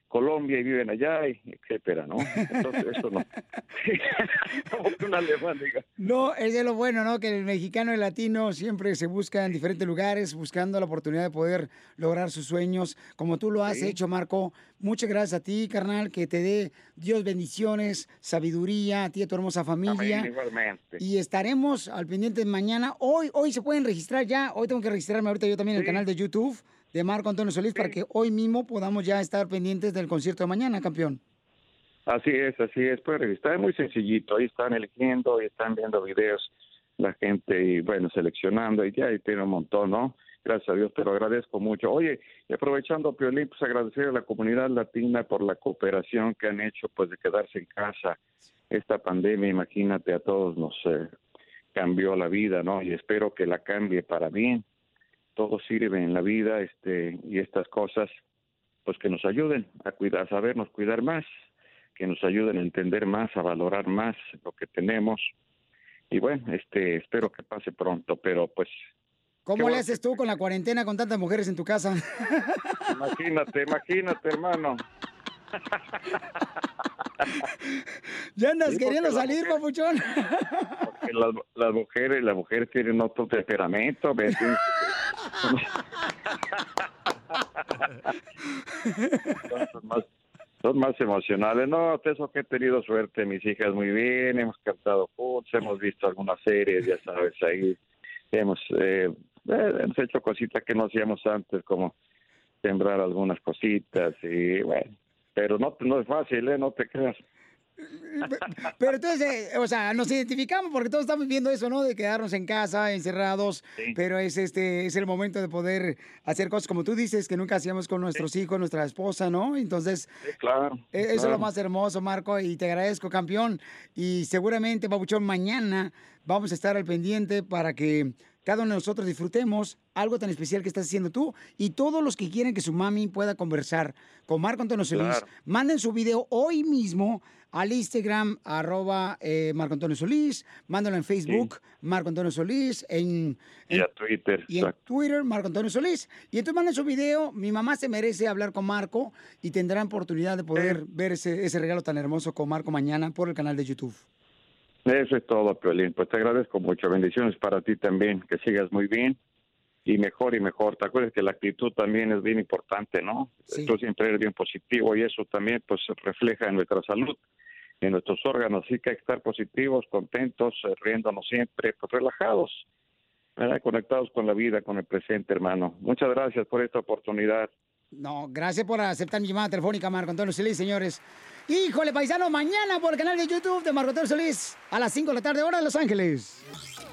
Colombia y viven allá, y etcétera, ¿no? Entonces, eso no. Como que un alemán diga, No, es de lo bueno, ¿no? Que el mexicano y el latino siempre se busca en diferentes lugares, buscando la oportunidad de poder lograr sus sueños, como tú lo has Sí. hecho, Marco. Muchas gracias a ti, carnal, que te dé Dios bendiciones, sabiduría, a ti y a tu hermosa familia. Amén, igualmente. Y estaremos al pendiente mañana. Hoy, hoy se pueden registrar ya. Hoy tengo que registrarme ahorita yo también en el canal de YouTube de Marco Antonio Solís para que hoy mismo podamos ya estar pendientes del concierto de mañana, campeón. Así es, así es. Puede registrar, es muy sencillito. Ahí están eligiendo y están viendo videos la gente y bueno, seleccionando y ya ahí tiene un montón, ¿no? Gracias a Dios, te lo agradezco mucho. Oye, y aprovechando, Piolín, pues agradecer a la comunidad latina por la cooperación que han hecho, pues de quedarse en casa. Esta pandemia, imagínate, a todos nos eh, cambió la vida, ¿no? Y espero que la cambie para bien. Todo sirve en la vida, este, y estas cosas, pues que nos ayuden a cuidar, a sabernos cuidar más, que nos ayuden a entender más, a valorar más lo que tenemos. Y bueno, este, espero que pase pronto, pero pues ¿Cómo le haces tú con la cuarentena con tantas mujeres en tu casa? imagínate, imagínate, hermano. ¿Ya andas Sí, porque queriendo salir, mujer- papuchón? Que las, las mujeres, las mujeres tienen otro temperamento, ¿ves? Son más, son más emocionales. No, eso que he tenido suerte, mis hijas muy bien, hemos cantado juntos, hemos visto algunas series, ya sabes, ahí hemos, eh, hemos hecho cositas que no hacíamos antes, como sembrar algunas cositas y bueno, pero no, no es fácil, ¿eh? No te creas. Pero entonces, eh, o sea, nos identificamos porque todos estamos viendo eso, ¿no? De quedarnos en casa, encerrados, pero es este es el momento de poder hacer cosas como tú dices que nunca hacíamos con nuestros hijos, nuestra esposa, ¿no? Entonces, claro. e- eso es lo más hermoso, Marco, y te agradezco, campeón. Y seguramente, Pabuchón, mañana vamos a estar al pendiente para que cada uno de nosotros disfrutemos algo tan especial que estás haciendo tú y todos los que quieren que su mami pueda conversar con Marco Antonio Solís, Claro. manden su video hoy mismo al Instagram, arroba eh, Marco Antonio Solís, mándalo en Facebook, Marco Antonio Solís, en, Y a Twitter. y en. Twitter, Marco Antonio Solís. Y entonces manden su video. Mi mamá se merece hablar con Marco y tendrán oportunidad de poder ver ese, ese regalo tan hermoso con Marco mañana por el canal de YouTube. Eso es todo, Piolín. Pues te agradezco mucho. Bendiciones para ti también. Que sigas muy bien y mejor y mejor. Te acuerdas que la actitud también es bien importante, ¿no? Tú siempre eres bien positivo y eso también pues se refleja en nuestra salud, en nuestros órganos. Así que hay que estar positivos, contentos, eh, riéndonos siempre, pues relajados, ¿verdad? conectados con la vida, con el presente, hermano. Muchas gracias por esta oportunidad. No, gracias por aceptar mi llamada telefónica, Marco Antonio Solís, señores. Híjole, paisano, mañana por el canal de YouTube de Marco Antonio Solís a las 5 de la tarde, hora de Los Ángeles.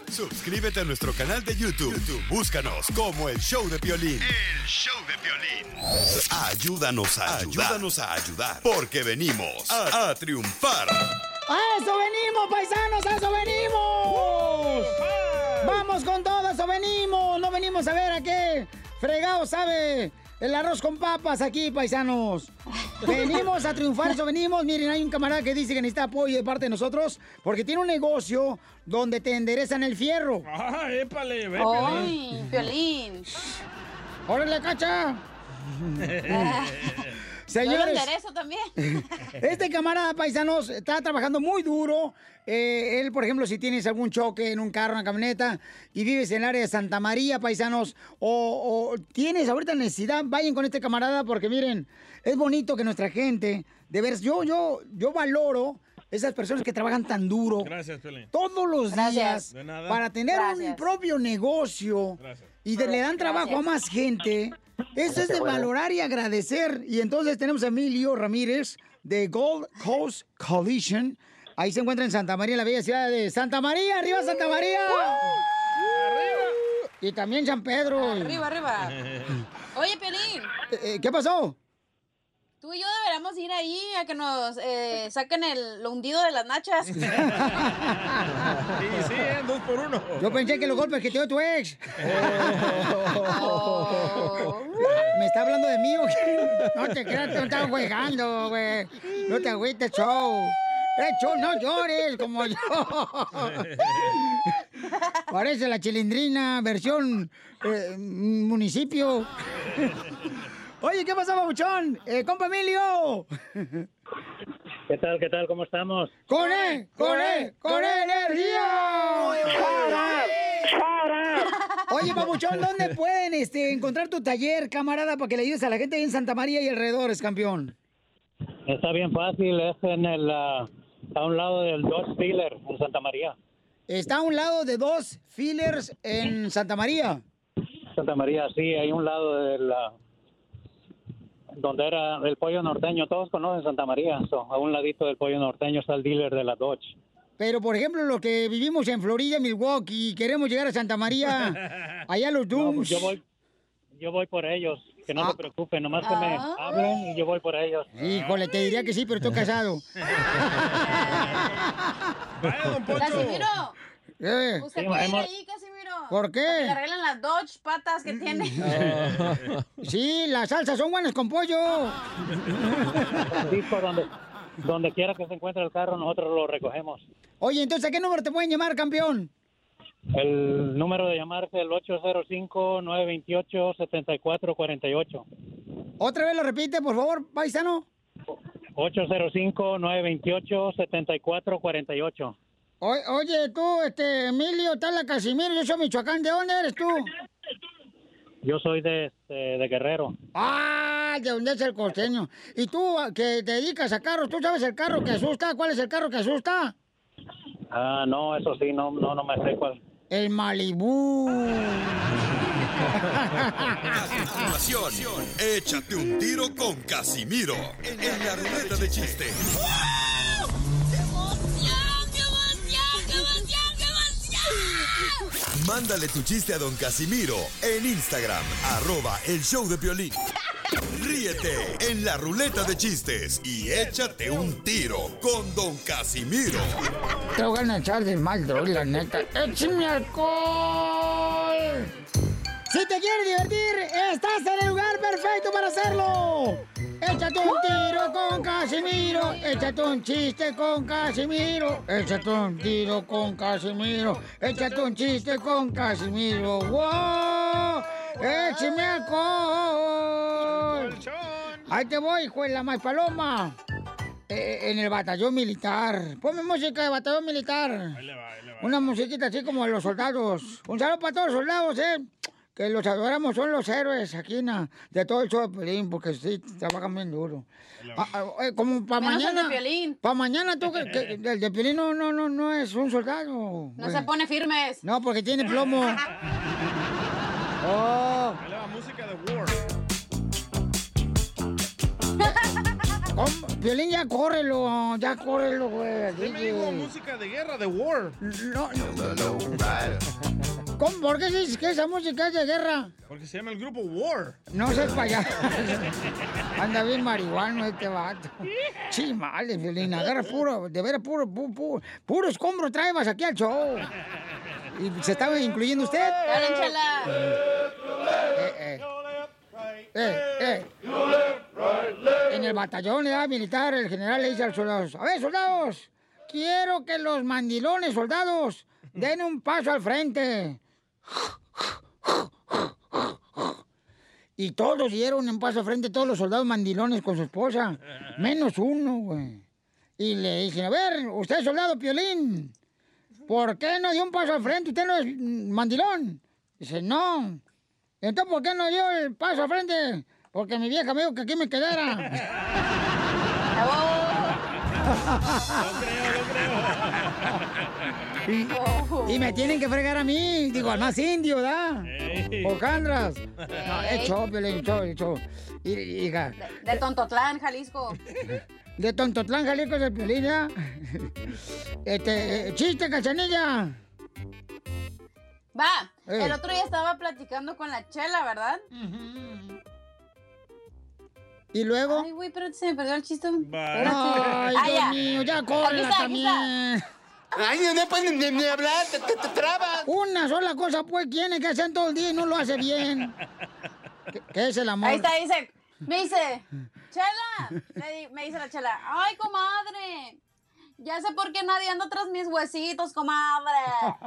Suscríbete a nuestro canal de YouTube. YouTube, Búscanos como el show de Piolín. El show de violín. Ayúdanos a ayudar. Ayúdanos a ayudar. Porque venimos a, a triunfar. ¡A eso venimos, paisanos! ¡A eso venimos! ¡Vamos con todo! ¡A eso venimos! No venimos a ver a qué fregado sabe el arroz con papas aquí, paisanos. Venimos a triunfar, eso venimos. Miren, hay un camarada que dice que necesita apoyo de parte de nosotros porque tiene un negocio donde te enderezan el fierro. ¡Ah, épale! Ve, ¡Ay, Piolín! ¡Órale, cacha! Señores, enderezo también. Este camarada paisanos está trabajando muy duro. Eh, él, por ejemplo, si tienes algún choque en un carro, una camioneta y vives en el área de Santa María, paisanos, o, o tienes ahorita necesidad, vayan con este camarada porque miren, es bonito que nuestra gente, de veras, yo, yo, yo valoro esas personas que trabajan tan duro Gracias, Piolín. todos los Gracias. días De nada. para tener un Gracias. propio negocio y de- le dan trabajo a más gente. Eso es de valorar y agradecer. Y entonces tenemos a Emilio Ramírez de Gold Coast Collision. Ahí se encuentra en Santa María, la bella ciudad de Santa María. ¡Arriba Santa María! Y también San Pedro. Arriba, arriba. Oye, Piolín, Eh, ¿Qué pasó? Tú y yo deberíamos ir ahí a que nos eh, saquen el lo hundido de las nachas. Sí, sí, ¿eh? dos por uno. Yo pensé que los golpes que te dio tu ex. ¿Me está hablando de mí o qué? No te creas, te estaba jugando, güey. No te agüites, show. Eh, show, no llores como yo. Parece la chilindrina, versión eh, municipio. Oye, ¿qué pasa, babuchón? Eh, compa Emilio. ¿Qué tal, qué tal? ¿Cómo estamos? ¡Con E! ¡Con E! ¡Con energía! Oye, Papuchón, ¿dónde pueden este, encontrar tu taller, camarada, para que le ayudes a la gente en Santa María y alrededores, campeón? Está bien fácil, es en el, ah, a un lado del Dodge Dealer en Santa María. Está a un lado de dos fillers en Santa María. Santa María, sí, hay un lado del, ah, donde era el pollo norteño. Todos conocen Santa María. so, a un ladito del pollo norteño está el dealer de la Dodge. Pero, por ejemplo, los que vivimos en Florida, Milwaukee, y queremos llegar a Santa María, allá los No, Dooms. pues yo voy, yo voy por ellos. Que no se preocupen, nomás que me Ah. hablen y yo voy por ellos. Híjole, te diría que sí, pero estoy casado. Casimiro, Eh. usted Sí, puede ir hemos- ahí, Casimiro. ¿Por qué? Que le arreglen las Dodge patas que tiene. Sí, las salsas son buenas con pollo. Sí, por donde, donde quiera que se encuentre el carro, nosotros lo recogemos. Oye, entonces, ¿a qué número te pueden llamar, campeón? El número de llamar es el 805-928-7448. Otra vez lo repite, por favor, paisano. 805-928-7448. O- oye, tú, este, Emilio, Tala Casimiro, yo soy Michoacán. ¿De dónde eres tú? Yo soy de, este, de Guerrero. ¡Ah! De dónde es el costeño. Y tú, que te dedicas a carros, ¿tú sabes el carro que asusta? ¿Cuál es el carro que asusta? Ah, no, eso sí, no, no, no me sé cuál. El Malibú. Continuación, échate un tiro con Casimiro en la ruleta de chiste. Mándale tu chiste a don Casimiro en Instagram, arroba el show de violín. Ríete en la ruleta de chistes y échate un tiro con don Casimiro. Te voy a echar de mal, la neta. ¡Échame alcohol! Si te quieres divertir, estás en el lugar perfecto para hacerlo. Échate un tiro con Casimiro. Échate un chiste con Casimiro. Échate un tiro con Casimiro. Échate un chiste con Casimiro. ¡Wow! ¡Échame alcohol! Ahí te voy, la más paloma. Eh, en el batallón militar. Ponme música de batallón militar. Una musiquita así como de los soldados. Un saludo para todos los soldados, ¿eh? Que los adoramos, son los héroes aquí en la- de todo el show de Pelín, porque sí, trabajan bien duro. Ah, ah, eh, como para mañana. Piolín. Para mañana tú, que, que- el de Piolín no, no, no, no es un soldado. No se pone firmes. No, porque tiene plomo. Oh. Va música de War. ¿Cómo? Piolín, ya córrelo, ya córrelo, güey. ¿Quién me dijo música de guerra, de War? No, ¿Cómo? ¿Por qué dices que esa música es de guerra? Porque se llama el grupo War. No seas payaso. Anda bien marihuano este vato. Chimales, Violín. Agarra puro, de veras puro, pu- pu- puro, escombro traebas aquí al show. ¿Y se estaba incluyendo usted? Eh, eh. Eh, eh. En el batallón ¿verdad? militar, el general le dice a los soldados, a ver, soldados, quiero que los mandilones soldados den un paso al frente. Y todos dieron un paso al frente, todos los soldados mandilones con su esposa, menos uno, güey. Y le dije, a ver, usted soldado Piolín, ¿por qué no dio un paso al frente? ¿Usted no es mandilón? Dice, no. Entonces, ¿por qué no dio el paso al frente? Porque mi vieja me dijo que aquí me quedara. y, y me tienen que fregar a mí. Digo, al más indio, ¿da? Ojandras. No, es show, Piolín, show, es show. Y, y- hija, De Tontotlán, Jalisco. de Tontotlán, Jalisco, de Piolín, ¿ya? Este, eh, chiste, cachanilla. Va, Eh. el otro día estaba platicando con la chela, ¿verdad? ¿Y luego? Ay, güey, pero se me perdió el chiste. Ay, Ah, Dios ya. mío, ya córrela está, aquí también. Ay, no pueden ni, ni hablar, te, te, te trabas. Una sola cosa, pues, tiene que hacer todo el día y no lo hace bien. ¿Qué, qué es el amor? Ahí está, dice, me dice, chela, di- me dice la chela, ay, comadre, ya sé por qué nadie anda tras mis huesitos, comadre.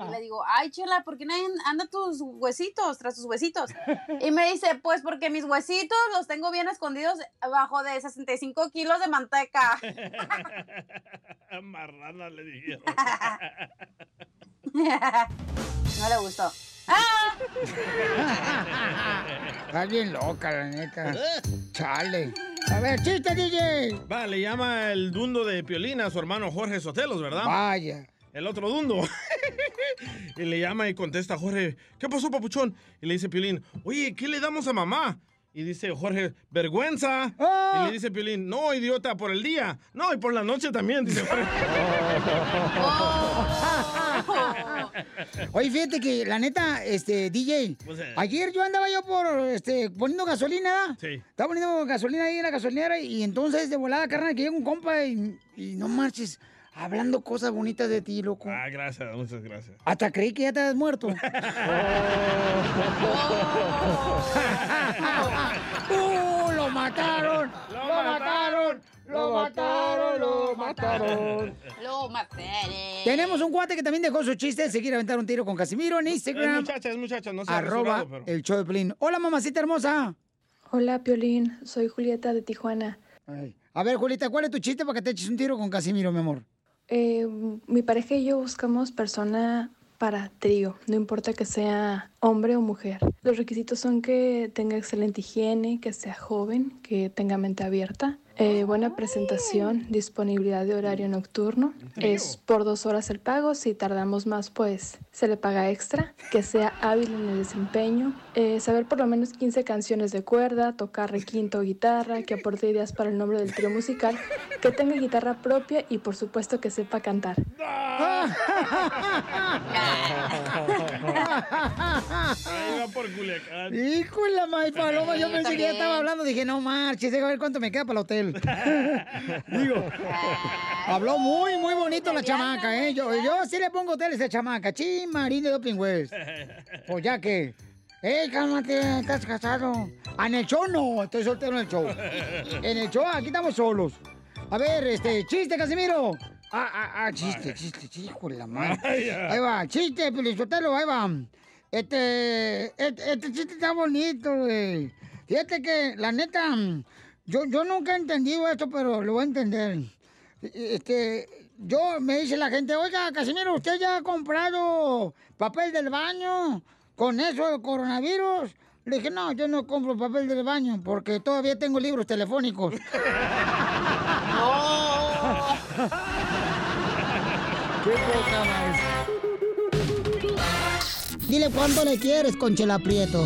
Y le digo, ay, chela, ¿por qué nadie anda tus huesitos, tras tus huesitos? Y me dice, pues porque mis huesitos los tengo bien escondidos bajo de 65 kilos de manteca. Marrana le dijeron. No le gustó. Estás bien loca, la neta. Chale. A ver, chiste, DJ. Va, le llama el dundo de Piolín a su hermano Jorge Sotelos, ¿verdad? Vaya. El otro dundo. y le llama y contesta Jorge, ¿qué pasó, papuchón? Y le dice Piolín, oye, ¿qué le damos a mamá? Y dice Jorge, vergüenza. Y le dice Piolín, no, idiota, por el día. No, y por la noche también, dice Jorge. Oye, fíjate que la neta, este, DJ, Pues, eh. ayer yo andaba yo por, este, poniendo gasolina. Sí. Estaba poniendo gasolina ahí en la gasolinera y entonces de volada, carnal, que llega un compa y, y no marches, hablando cosas bonitas de ti, loco. Ah, gracias, muchas gracias. Hasta creí que ya te habías muerto. ¡Uh, lo mataron! ¡Lo mataron! ¡Lo mataron! ¡Lo mataron! Lo mataré. Tenemos un cuate que también dejó su chiste. Se quiere aventar un tiro con Casimiro en Es Instagram. muchacha, es muchacha, no se ha arroba pero... el show de Pelín. Hola, mamacita hermosa. Hola, Piolín. Soy Julieta de Tijuana. A ver, Julieta, ¿cuál es tu chiste para que te eches un tiro con Casimiro, mi amor? Eh, mi pareja y yo buscamos persona para trío, no importa que sea hombre o mujer. Los requisitos son que tenga excelente higiene, que sea joven, que tenga mente abierta, eh, buena presentación, disponibilidad de horario nocturno. Es por dos horas el pago, si tardamos más pues se le paga extra, que sea hábil en el desempeño, eh, saber por lo menos 15 canciones de cuerda, tocar requinto o guitarra, que aporte ideas para el nombre del trío musical, que tenga guitarra propia y por supuesto que sepa cantar. Ahí va por Culiacán. Hijo de la madre paloma, yo pensé que ya estaba hablando. Dije, no marches, deja ver cuánto me queda para el hotel. Digo, habló muy, muy bonito la chamaca, ¿eh? Yo, yo sí le pongo hotel a esa chamaca. Chin, Marín de Doping West. Pues ya que. ¡Ey, cálmate! ¿Estás casado? Ah, en el show no, estoy soltero en el show. En el show, aquí estamos solos. A ver, este, chiste, Casimiro. Ah, ah, ah, chiste, chiste, chiste, hijo de la madre. Ahí va, chiste, Pelizotelo, ahí va. Este, este, este chiste está bonito, güey. Fíjate que, la neta, yo, yo nunca he entendido esto, pero lo voy a entender. Este, yo, me dice la gente, oiga, Casimiro, ¿usted ya ha comprado papel del baño con eso del coronavirus? Le dije, no, yo no compro papel del baño porque todavía tengo libros telefónicos. ¡Qué poca más! Dile cuánto le quieres, Conchela Prieto.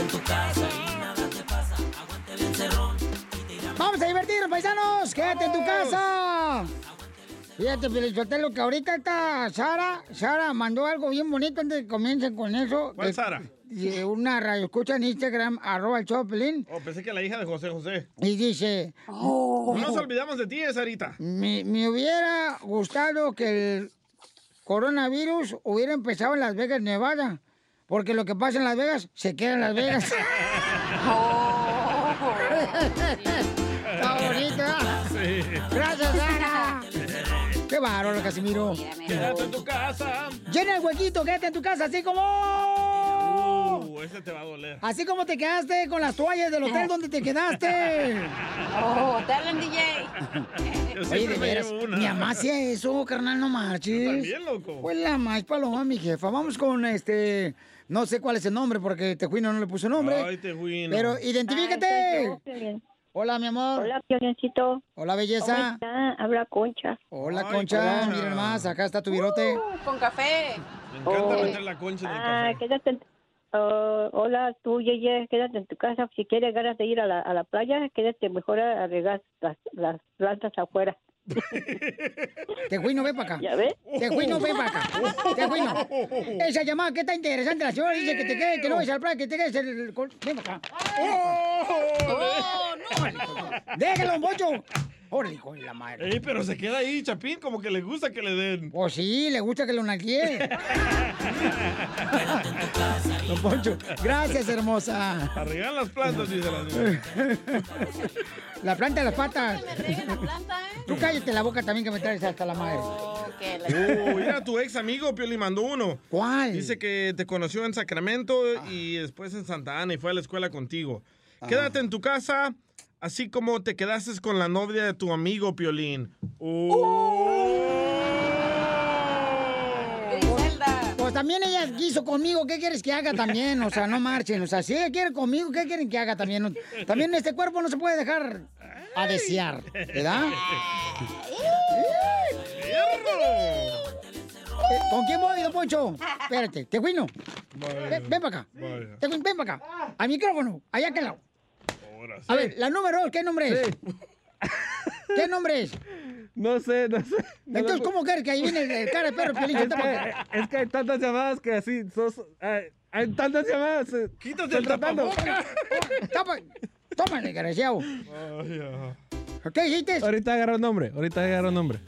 en tu casa y nada te pasa. Aguante el encerrón. ¡Vamos a divertirnos, paisanos! ¡Quédate en tu casa! Fíjate, Pelizotelo, que ahorita está Sara. Sara mandó algo bien bonito antes de que comiencen con eso. ¿Cuál De- Sara? de una radio escucha en Instagram, arroba el Choplin. Oh, pensé que la hija de José José. Y dice... No nos olvidamos de ti, Sarita. Me, me hubiera gustado que el coronavirus hubiera empezado en Las Vegas, Nevada. Porque lo que pasa en Las Vegas se queda en Las Vegas. Está bonita. Gracias, Sara. Qué bárbaro, Casimiro. Quédate en tu casa. Llena el huequito, quédate en tu casa, así como... Uh, ese te va a doler. Así como te quedaste con las toallas del hotel donde te quedaste. Oh, te hablan, DJ. Yo Oye, de veras, mi mamá hacía eso, carnal, no marches. también, loco. Pues la más paloma, mi jefa. Vamos con este... No sé cuál es el nombre porque Tejuino no le puso nombre. Ay, Tejuino. Pero identifícate. Ay. Hola, mi amor. Hola, Piolencito. Hola, belleza. ¿Cómo está? Habla Concha. Hola, Ay, Concha. Miren más, acá está tu virote. Uh, con café. Me encanta Oh. meter la concha en el Ah, café. quédate en... oh, hola, tú, Yeye, quédate en tu casa. Si quieres ganas de ir a la, a la playa, quédate mejor a regar las, las plantas afuera. Tejuino, ven para acá. ¿Ya ves? Tejuino, ven para acá. Tejuino. Esa llamada que está interesante. La señora dice que te quedes, que no vayas al playa, que te quedes el... Ven para acá. Oh, no. Déjalo, don Órale, hijo de la madre. Ey, pero se queda ahí, Chapín, como que le gusta que le den. Pues sí, le gusta que lo naquee. Don Poncho, gracias, hermosa. Arreglar las plantas, dice la señora. La planta de las patas. Me reguen la planta, ¿eh? Tú cállate la boca también que me traes hasta la madre. Oh, que la... Oh, mira, tu ex amigo Pioli mandó uno. ¿Cuál? Dice que te conoció en Sacramento y después en Santa Ana y fue a la escuela contigo. Ah. Quédate en tu casa, así como te quedaste con la novia de tu amigo Piolín. Griselda. Pues también ella quiso conmigo, ¿qué quieres que haga también? O sea, no marchen. O sea, si ella quiere conmigo, ¿qué quieren que haga también? También este cuerpo no se puede dejar a desear, ¿verdad? Eh, ¿Con quién voy, don Poncho? Espérate, Tejuino. Ven, ven para acá. Ven para acá. Al micrófono, allá que lado. Ahora sí. A ver, la número dos, ¿qué nombre es? ¿Qué nombre es? No sé, no sé. No Entonces, lo- ¿cómo quieres que ahí viene el cara de perro Piolín? Es que, es que hay tantas llamadas que así. sos- hay, hay tantas llamadas. eh, Quítate el estoy tratando. tapabocas. Toma, tómale, desgraciado. Ajá. ¿Qué dijiste? Ahorita agarro nombre. Ahorita agarro nombre.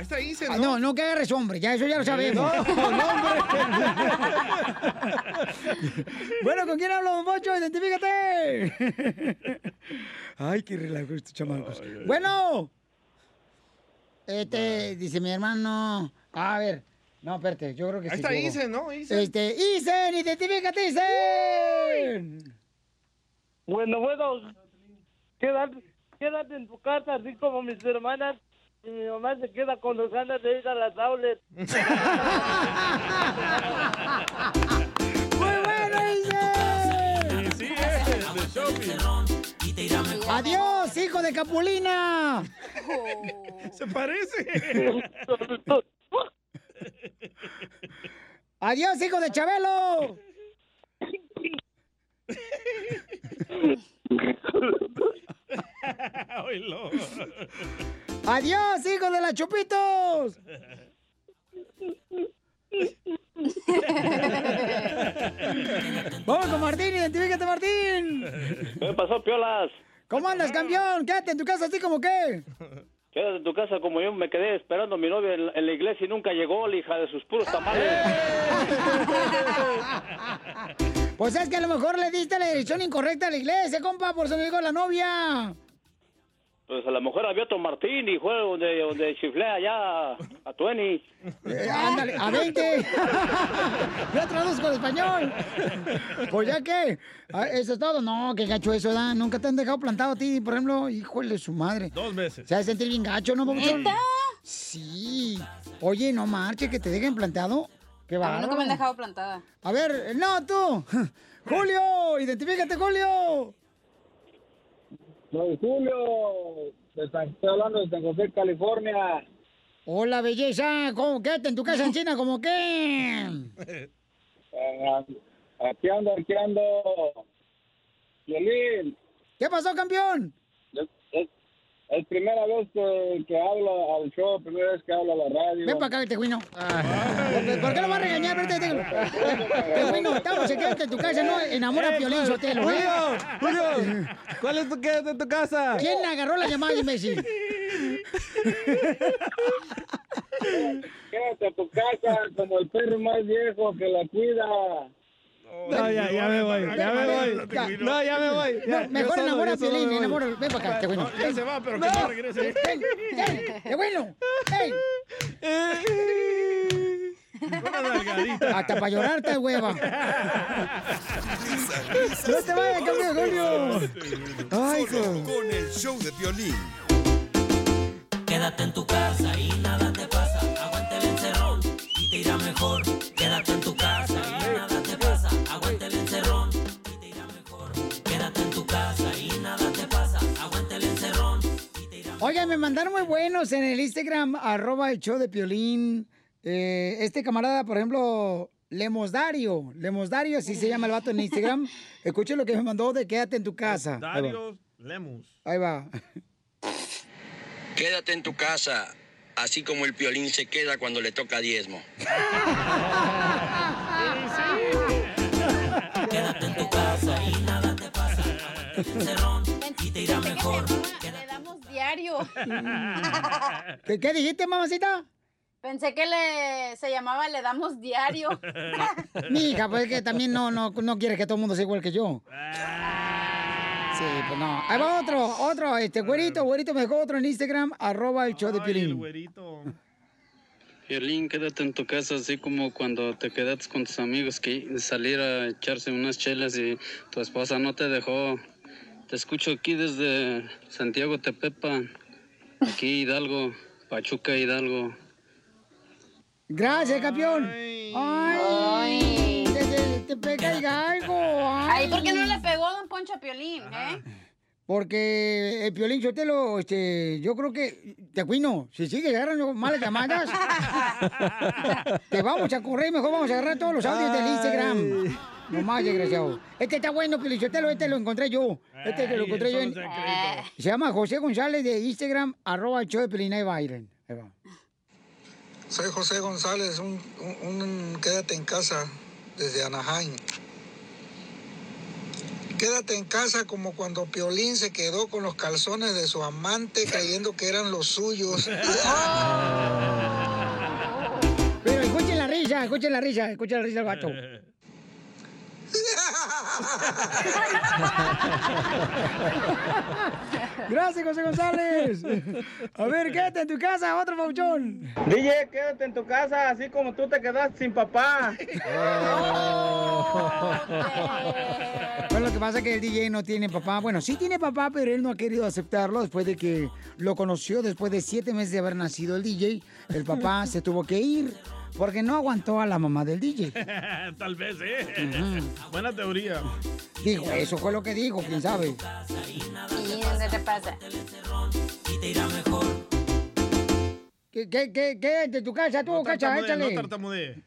Ahí está Ise, Ah, ¿no? no, no que agarres hombre, ya eso ya lo sabemos. No, no, bueno, ¿con quién hablo, Poncho? Identifícate. Ay, qué relajo estos chamacos. Bueno. Este, dice mi hermano. A ver. No, espérate, yo creo que Ahí sí. está equivocó. Isen, ¿no? Isen. Este, Isen, identifícate, Isen. Bueno, bueno, quédate, quédate en tu casa, así como mis hermanas. Y mi mamá se queda con los ganas de ir a las outlets. ¡Muy bueno, Isen! Sí, ese, de shopping. ¡Adiós, hijo de Capulina! Se parece. ¡Adiós, hijo de Chabelo! ¡Adiós, hijo de la Chupitos! Vamos con Martín, identifícate, Martín. ¿Qué pasó, Piolas? ¿Cómo andas, campeón? Quédate en tu casa así como qué. Quédate en tu casa como yo me quedé esperando a mi novia en la, en la iglesia y nunca llegó, la hija de sus puros tamales. Pues es que a lo mejor le diste la dirección incorrecta a la iglesia, compa, por eso no llegó la novia. Pues a lo mejor había otro Martín y fue donde, donde chiflé allá a Tueni. Eh, ándale, a 20. Yo traduzco al español. Pues ya que, ah, eso es todo. No, qué gacho eso, ¿da? Nunca te han dejado plantado a ti, por ejemplo, híjole su madre. Dos veces. Se ha de sentir bien gacho, ¿no, papuchón? ¿Neta? Sí. Oye, no marche, que te dejen plantado. Qué A mí bárbaro. nunca me han dejado plantada. A ver, no, tú. Julio, identifícate, Julio. Soy Julio, estoy hablando de San José, California. Hola, belleza. ¿Cómo quédate en tu casa en China? ¿Cómo qué? Eh, aquí ando, aquí ando. Violín, ¿Qué pasó, campeón? Es, primera vez que, que hablo al show, primera vez que hablo a la radio. Ven para acá, tejuino. ¿Por qué lo vas a regañar? Vete, te- Tejuino, estamos quédate en tu casa, no enamora a Eh, Piolín ¿cuál- Sotelo, ¿eh? Julio, Julio, ¿cuál es tu quédate en tu casa? ¿Quién agarró la llamada, imbécil? Quédate a tu casa como el perro más viejo que la cuida. No, ya, ya me voy, ya me voy. No, ya me voy. Ya, mejor yo solo, enamora a yo solo Piolín, voy. enamora. Ven para acá, tejuino. No, ya se va, pero que no regrese. Ven, ven, tejuino. ¡Ey! Una nalgadita. Hasta para llorarte, hueva. No te vayas, campeón, Julio. Ay, Solo con el show de violín. Quédate en tu casa y nada te pasa. Aguante el encerrón y te irá mejor. Quédate en tu casa Oigan, me mandaron muy buenos en el Instagram, arroba el show de Piolín. Eh, este camarada, por ejemplo, Lemosdario. Lemosdario, así se llama el vato en Instagram. Escuchen lo que me mandó de quédate en tu casa. Ahí va. Darius Lemus. Ahí va. Quédate en tu casa, así como el piolín se queda cuando le toca diezmo. Quédate en tu casa y nada te pasa. Encerrón y te irá mejor. Damos diario. ¿Qué, qué dijiste, mamacita? Pensé que le se llamaba Le damos diario. Mija, pues es que también no, no, no quieres que todo el mundo sea igual que yo. Sí, pues no. Ahí va otro, otro, este, güerito, güerito me dejó otro en Instagram, arroba el show de Piolín. Violín, quédate en tu casa, así como cuando te quedaste con tus amigos que salir a echarse unas chelas y tu esposa no te dejó. Te escucho aquí desde Santiago Tepepa, aquí Hidalgo, Pachuca Hidalgo. Gracias, campeón. Ay, te, te- te pega el galgo. Ay, ¿por qué no le pegó a Don Poncho a Piolín, eh? Porque el Piolín Sotelo, este, yo creo que, te cuino, si sigue agarrando malas llamadas, te vamos a correr, mejor vamos a agarrar todos los audios del Instagram. No más, desgraciado. Este está bueno, Piolín Sotelo, este lo encontré yo. Este que lo encontré yo en... Se llama José González de Instagram, arroba el show de va, Iren. Ahí va. Soy José González, un, un- un quédate en casa desde Anaheim. Quédate en casa como cuando Piolín se quedó con los calzones de su amante creyendo que eran los suyos. Pero escuchen la risa, escuchen la risa, escuchen la risa del gato. Gracias, José González. A ver, quédate en tu casa, otro pauchón. DJ, quédate en tu casa, así como tú te quedaste sin papá. Bueno, lo que pasa es que el DJ no tiene papá. Bueno, sí tiene papá, pero él no ha querido aceptarlo después de que lo conoció, después de siete meses de haber nacido el DJ. El papá se tuvo que ir porque no aguantó a la mamá del DJ. Tal vez, ¿eh? Buena teoría. Dijo, eso fue lo que dijo, quién sabe. ¿Y dónde te pasa? ¿Qué, qué, qué, qué? ¿De tu casa tú, cacha? tartamudee, Échale. no tartamudee.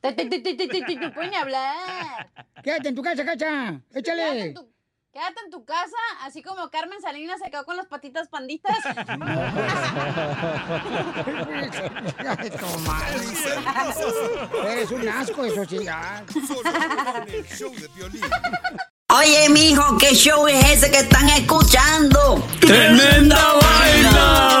Te, te, te, te, te, te, te, te pueden hablar. Quédate en tu casa, cacha. Quédate Échale. en, tu, quédate en tu casa, así como Carmen Salinas se quedó con las patitas panditas. Eres un asco, eso sí. ya. Oye, mijo, ¿qué show es ese que están escuchando? ¡Tremenda vaina!